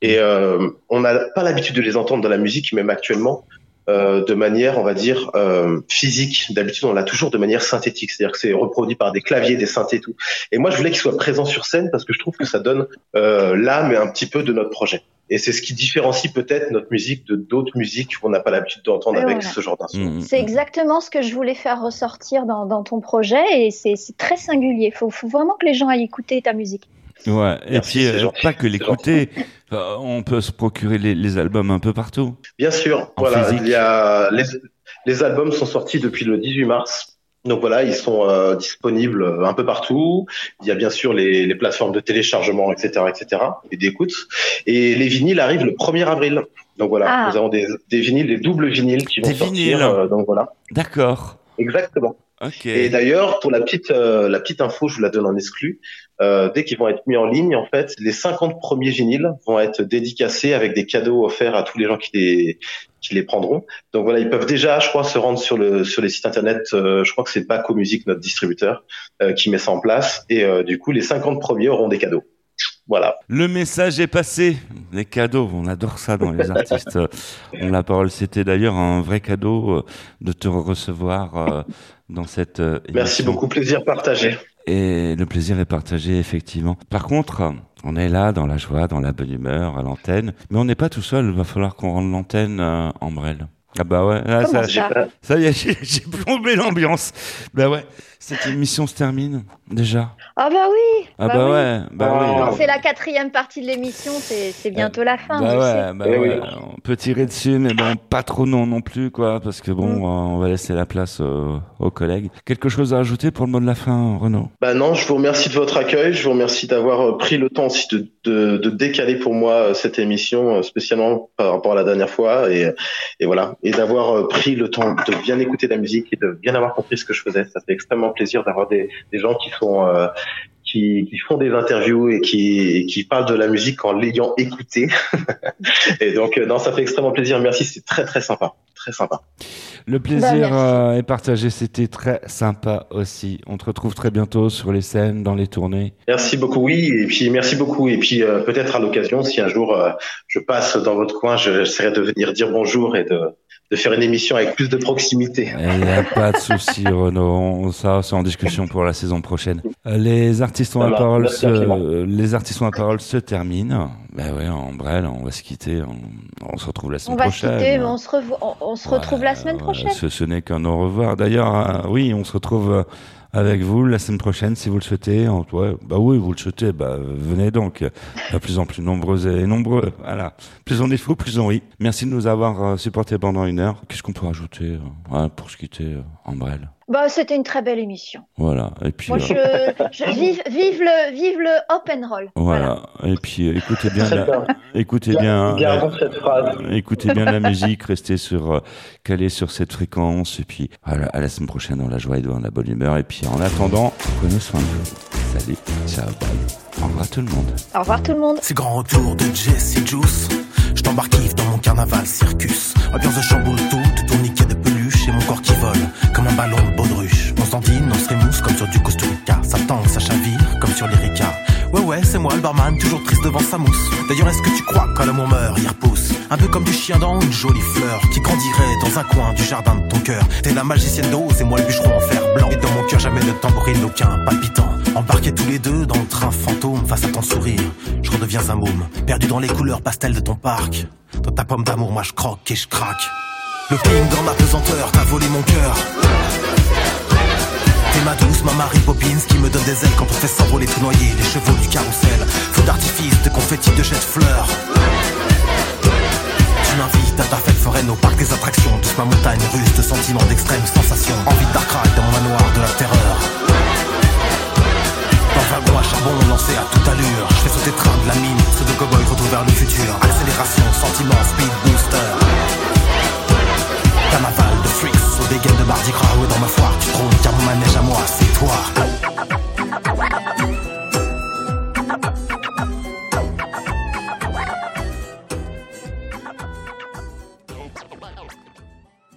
Et euh, on n'a pas l'habitude de les entendre dans la musique, même actuellement. Euh, de manière, on va dire, euh, physique. D'habitude, on l'a toujours de manière synthétique, c'est-à-dire que c'est reproduit par des claviers, des synthés et tout. Et moi, je voulais qu'il soit présent sur scène parce que je trouve que ça donne euh, l'âme et un petit peu de notre projet. Et c'est ce qui différencie peut-être notre musique de d'autres musiques qu'on n'a pas l'habitude d'entendre avec voilà. ce genre d'instrument. C'est exactement ce que je voulais faire ressortir dans, dans ton projet et c'est c'est très singulier. Il faut, faut vraiment que les gens aillent écouter ta musique. Ouais. Et Merci, puis euh, pas que l'écouter. On peut se procurer les, les albums un peu partout. Bien sûr, voilà, physique. il y a les, les albums sont sortis depuis le 18 mars. Donc voilà, ils sont euh, disponibles un peu partout. Il y a bien sûr les, les plateformes de téléchargement, etc., etc., et d'écoute. Et les vinyles arrivent le 1er avril. Donc voilà, Ah. nous avons des, des vinyles, des doubles vinyles qui vont Des sortir. vinyles. euh, donc voilà. D'accord. Exactement. Ok. Et d'ailleurs, pour la petite euh, la petite info, je vous la donne en exclu. Euh, dès qu'ils vont être mis en ligne, en fait, les 50 premiers vinyles vont être dédicacés avec des cadeaux offerts à tous les gens qui les qui les prendront. Donc voilà, ils peuvent déjà, je crois, se rendre sur le sur les sites internet. euh, je crois que c'est Baco Music, notre distributeur, euh, qui met ça en place. Et euh, du coup, les 50 premiers auront des cadeaux. Voilà. Le message est passé. Les cadeaux, on adore ça dans les artistes. Euh, On la parole, c'était d'ailleurs un vrai cadeau euh, de te recevoir euh, dans cette euh, Merci émission. beaucoup, plaisir partagé. Et le plaisir est partagé, effectivement. Par contre, on est là dans la joie, dans la bonne humeur, à l'antenne. Mais on n'est pas tout seul. Il va falloir qu'on rende l'antenne en brel. Ah bah ouais, là, Comment ça, ça ça y est, (laughs) j'ai j'ai plombé l'ambiance. Bah ouais, cette émission se termine déjà. Ah bah oui. Ah bah, oui. ouais, bah oui. C'est la quatrième partie de l'émission, c'est c'est bientôt la fin. Bah ouais, sais. bah ouais, on peut tirer dessus, mais bon, pas trop non non plus, quoi, parce que bon, Mm. euh, on va laisser la place euh, aux collègues. Quelque chose à ajouter pour le mot de la fin, Renaud? Bah non, je vous remercie de votre accueil. Je vous remercie d'avoir euh, pris le temps aussi de, de, de décaler pour moi euh, cette émission, spécialement par rapport à la dernière fois, et, et voilà, et d'avoir pris le temps de bien écouter la musique et de bien avoir compris ce que je faisais. Ça fait extrêmement plaisir d'avoir des, des gens qui sont euh, qui, qui font des interviews et qui, et qui parlent de la musique en l'ayant écouté. (laughs) et donc euh, non, ça fait extrêmement plaisir. Merci, c'est très très sympa, très sympa. Le plaisir euh, est partagé, c'était très sympa aussi. On te retrouve très bientôt sur les scènes, dans les tournées. Merci beaucoup, oui, et puis merci beaucoup, et puis euh, peut-être à l'occasion, si un jour euh, je passe dans votre coin, je- j'essaierai de venir dire bonjour et de, de faire une émission avec plus de proximité. Il n'y a pas de souci, Renaud. On- Ça, c'est en discussion pour la saison prochaine. Euh, Les artistes ont la parole. Merci Se... Les artistes ont la parole se terminent. Ben ouais, en brel, on va se quitter. On, on se retrouve la On semaine va se prochaine. quitter, mais on se, revo- on, on se retrouve la semaine prochaine. Ce, ce n'est qu'un au revoir. D'ailleurs, euh, oui, on se retrouve euh, avec vous la semaine prochaine si vous le souhaitez. En- ouais, bah oui, vous le souhaitez. Bah venez donc. De plus en plus nombreux et nombreux. Voilà. Plus on est fou, plus on rit. Merci de nous avoir euh, supportés pendant une heure. Qu'est-ce qu'on peut rajouter euh, voilà, pour se quitter euh, en brel? Bah, c'était une très belle émission. Voilà. Et puis. Moi, euh, je, je- vive, vive le, vive le hop and roll. Voilà. Et puis euh, écoutez bien, la, bien. écoutez bien, la- cette phrase. écoutez bien la musique, restez sur, euh, calé sur cette fréquence. Et puis à la, à la semaine prochaine dans la joie et dans la bonne humeur. Et puis en attendant, prenez soin de vous. Salut, ciao, bye. Au revoir tout le monde. Au revoir tout le monde. C'est grand retour de Jesse Juice. Je t'embarque dans mon carnaval circus. Ambiance de chamboule tout, de comme un ballon de baudruche. On s'endine, on se rémousse comme sur du Costa Rica. Ça tangue, ça chavire comme sur l'Erika. Ouais, ouais, c'est moi le barman, toujours triste devant sa mousse. D'ailleurs, est-ce que tu crois quand l'amour meurt, il repousse? Un peu comme du chien dans une jolie fleur qui grandirait dans un coin du jardin de ton cœur. T'es la magicienne d'ose et moi le bûcheron en fer blanc. Et dans mon cœur, jamais de tambourine, aucun palpitant. Embarqués tous les deux dans le train fantôme face à ton sourire. Je redeviens un môme, perdu dans les couleurs pastel de ton parc. Dans ta pomme d'amour, moi je croque et je craque. Le feeling dans ma pesanteur, t'as volé mon cœur. T'es ma douce, ma Marie Poppins qui me donne des ailes quand on fait s'envoler tout noyer les chevaux du carrousel. Feu d'artifice, de confettis, de jets de fleurs. Tu m'invites à ta fête foraine au parc des attractions. Douce ma montagne russe de sentiments d'extrême sensation. Envie de dark ride dans mon manoir de la terreur. Dans un wagon à charbon lancé à toute allure. Je fais sauter train de la mine, ceux de cowboy retour vers le futur. Accélération, sentiment, speed booster. T'as ma balle de freaks, au dégaine de Mardi Gras ou dans ma foire. Tu trônes car mon manège à moi, c'est toi.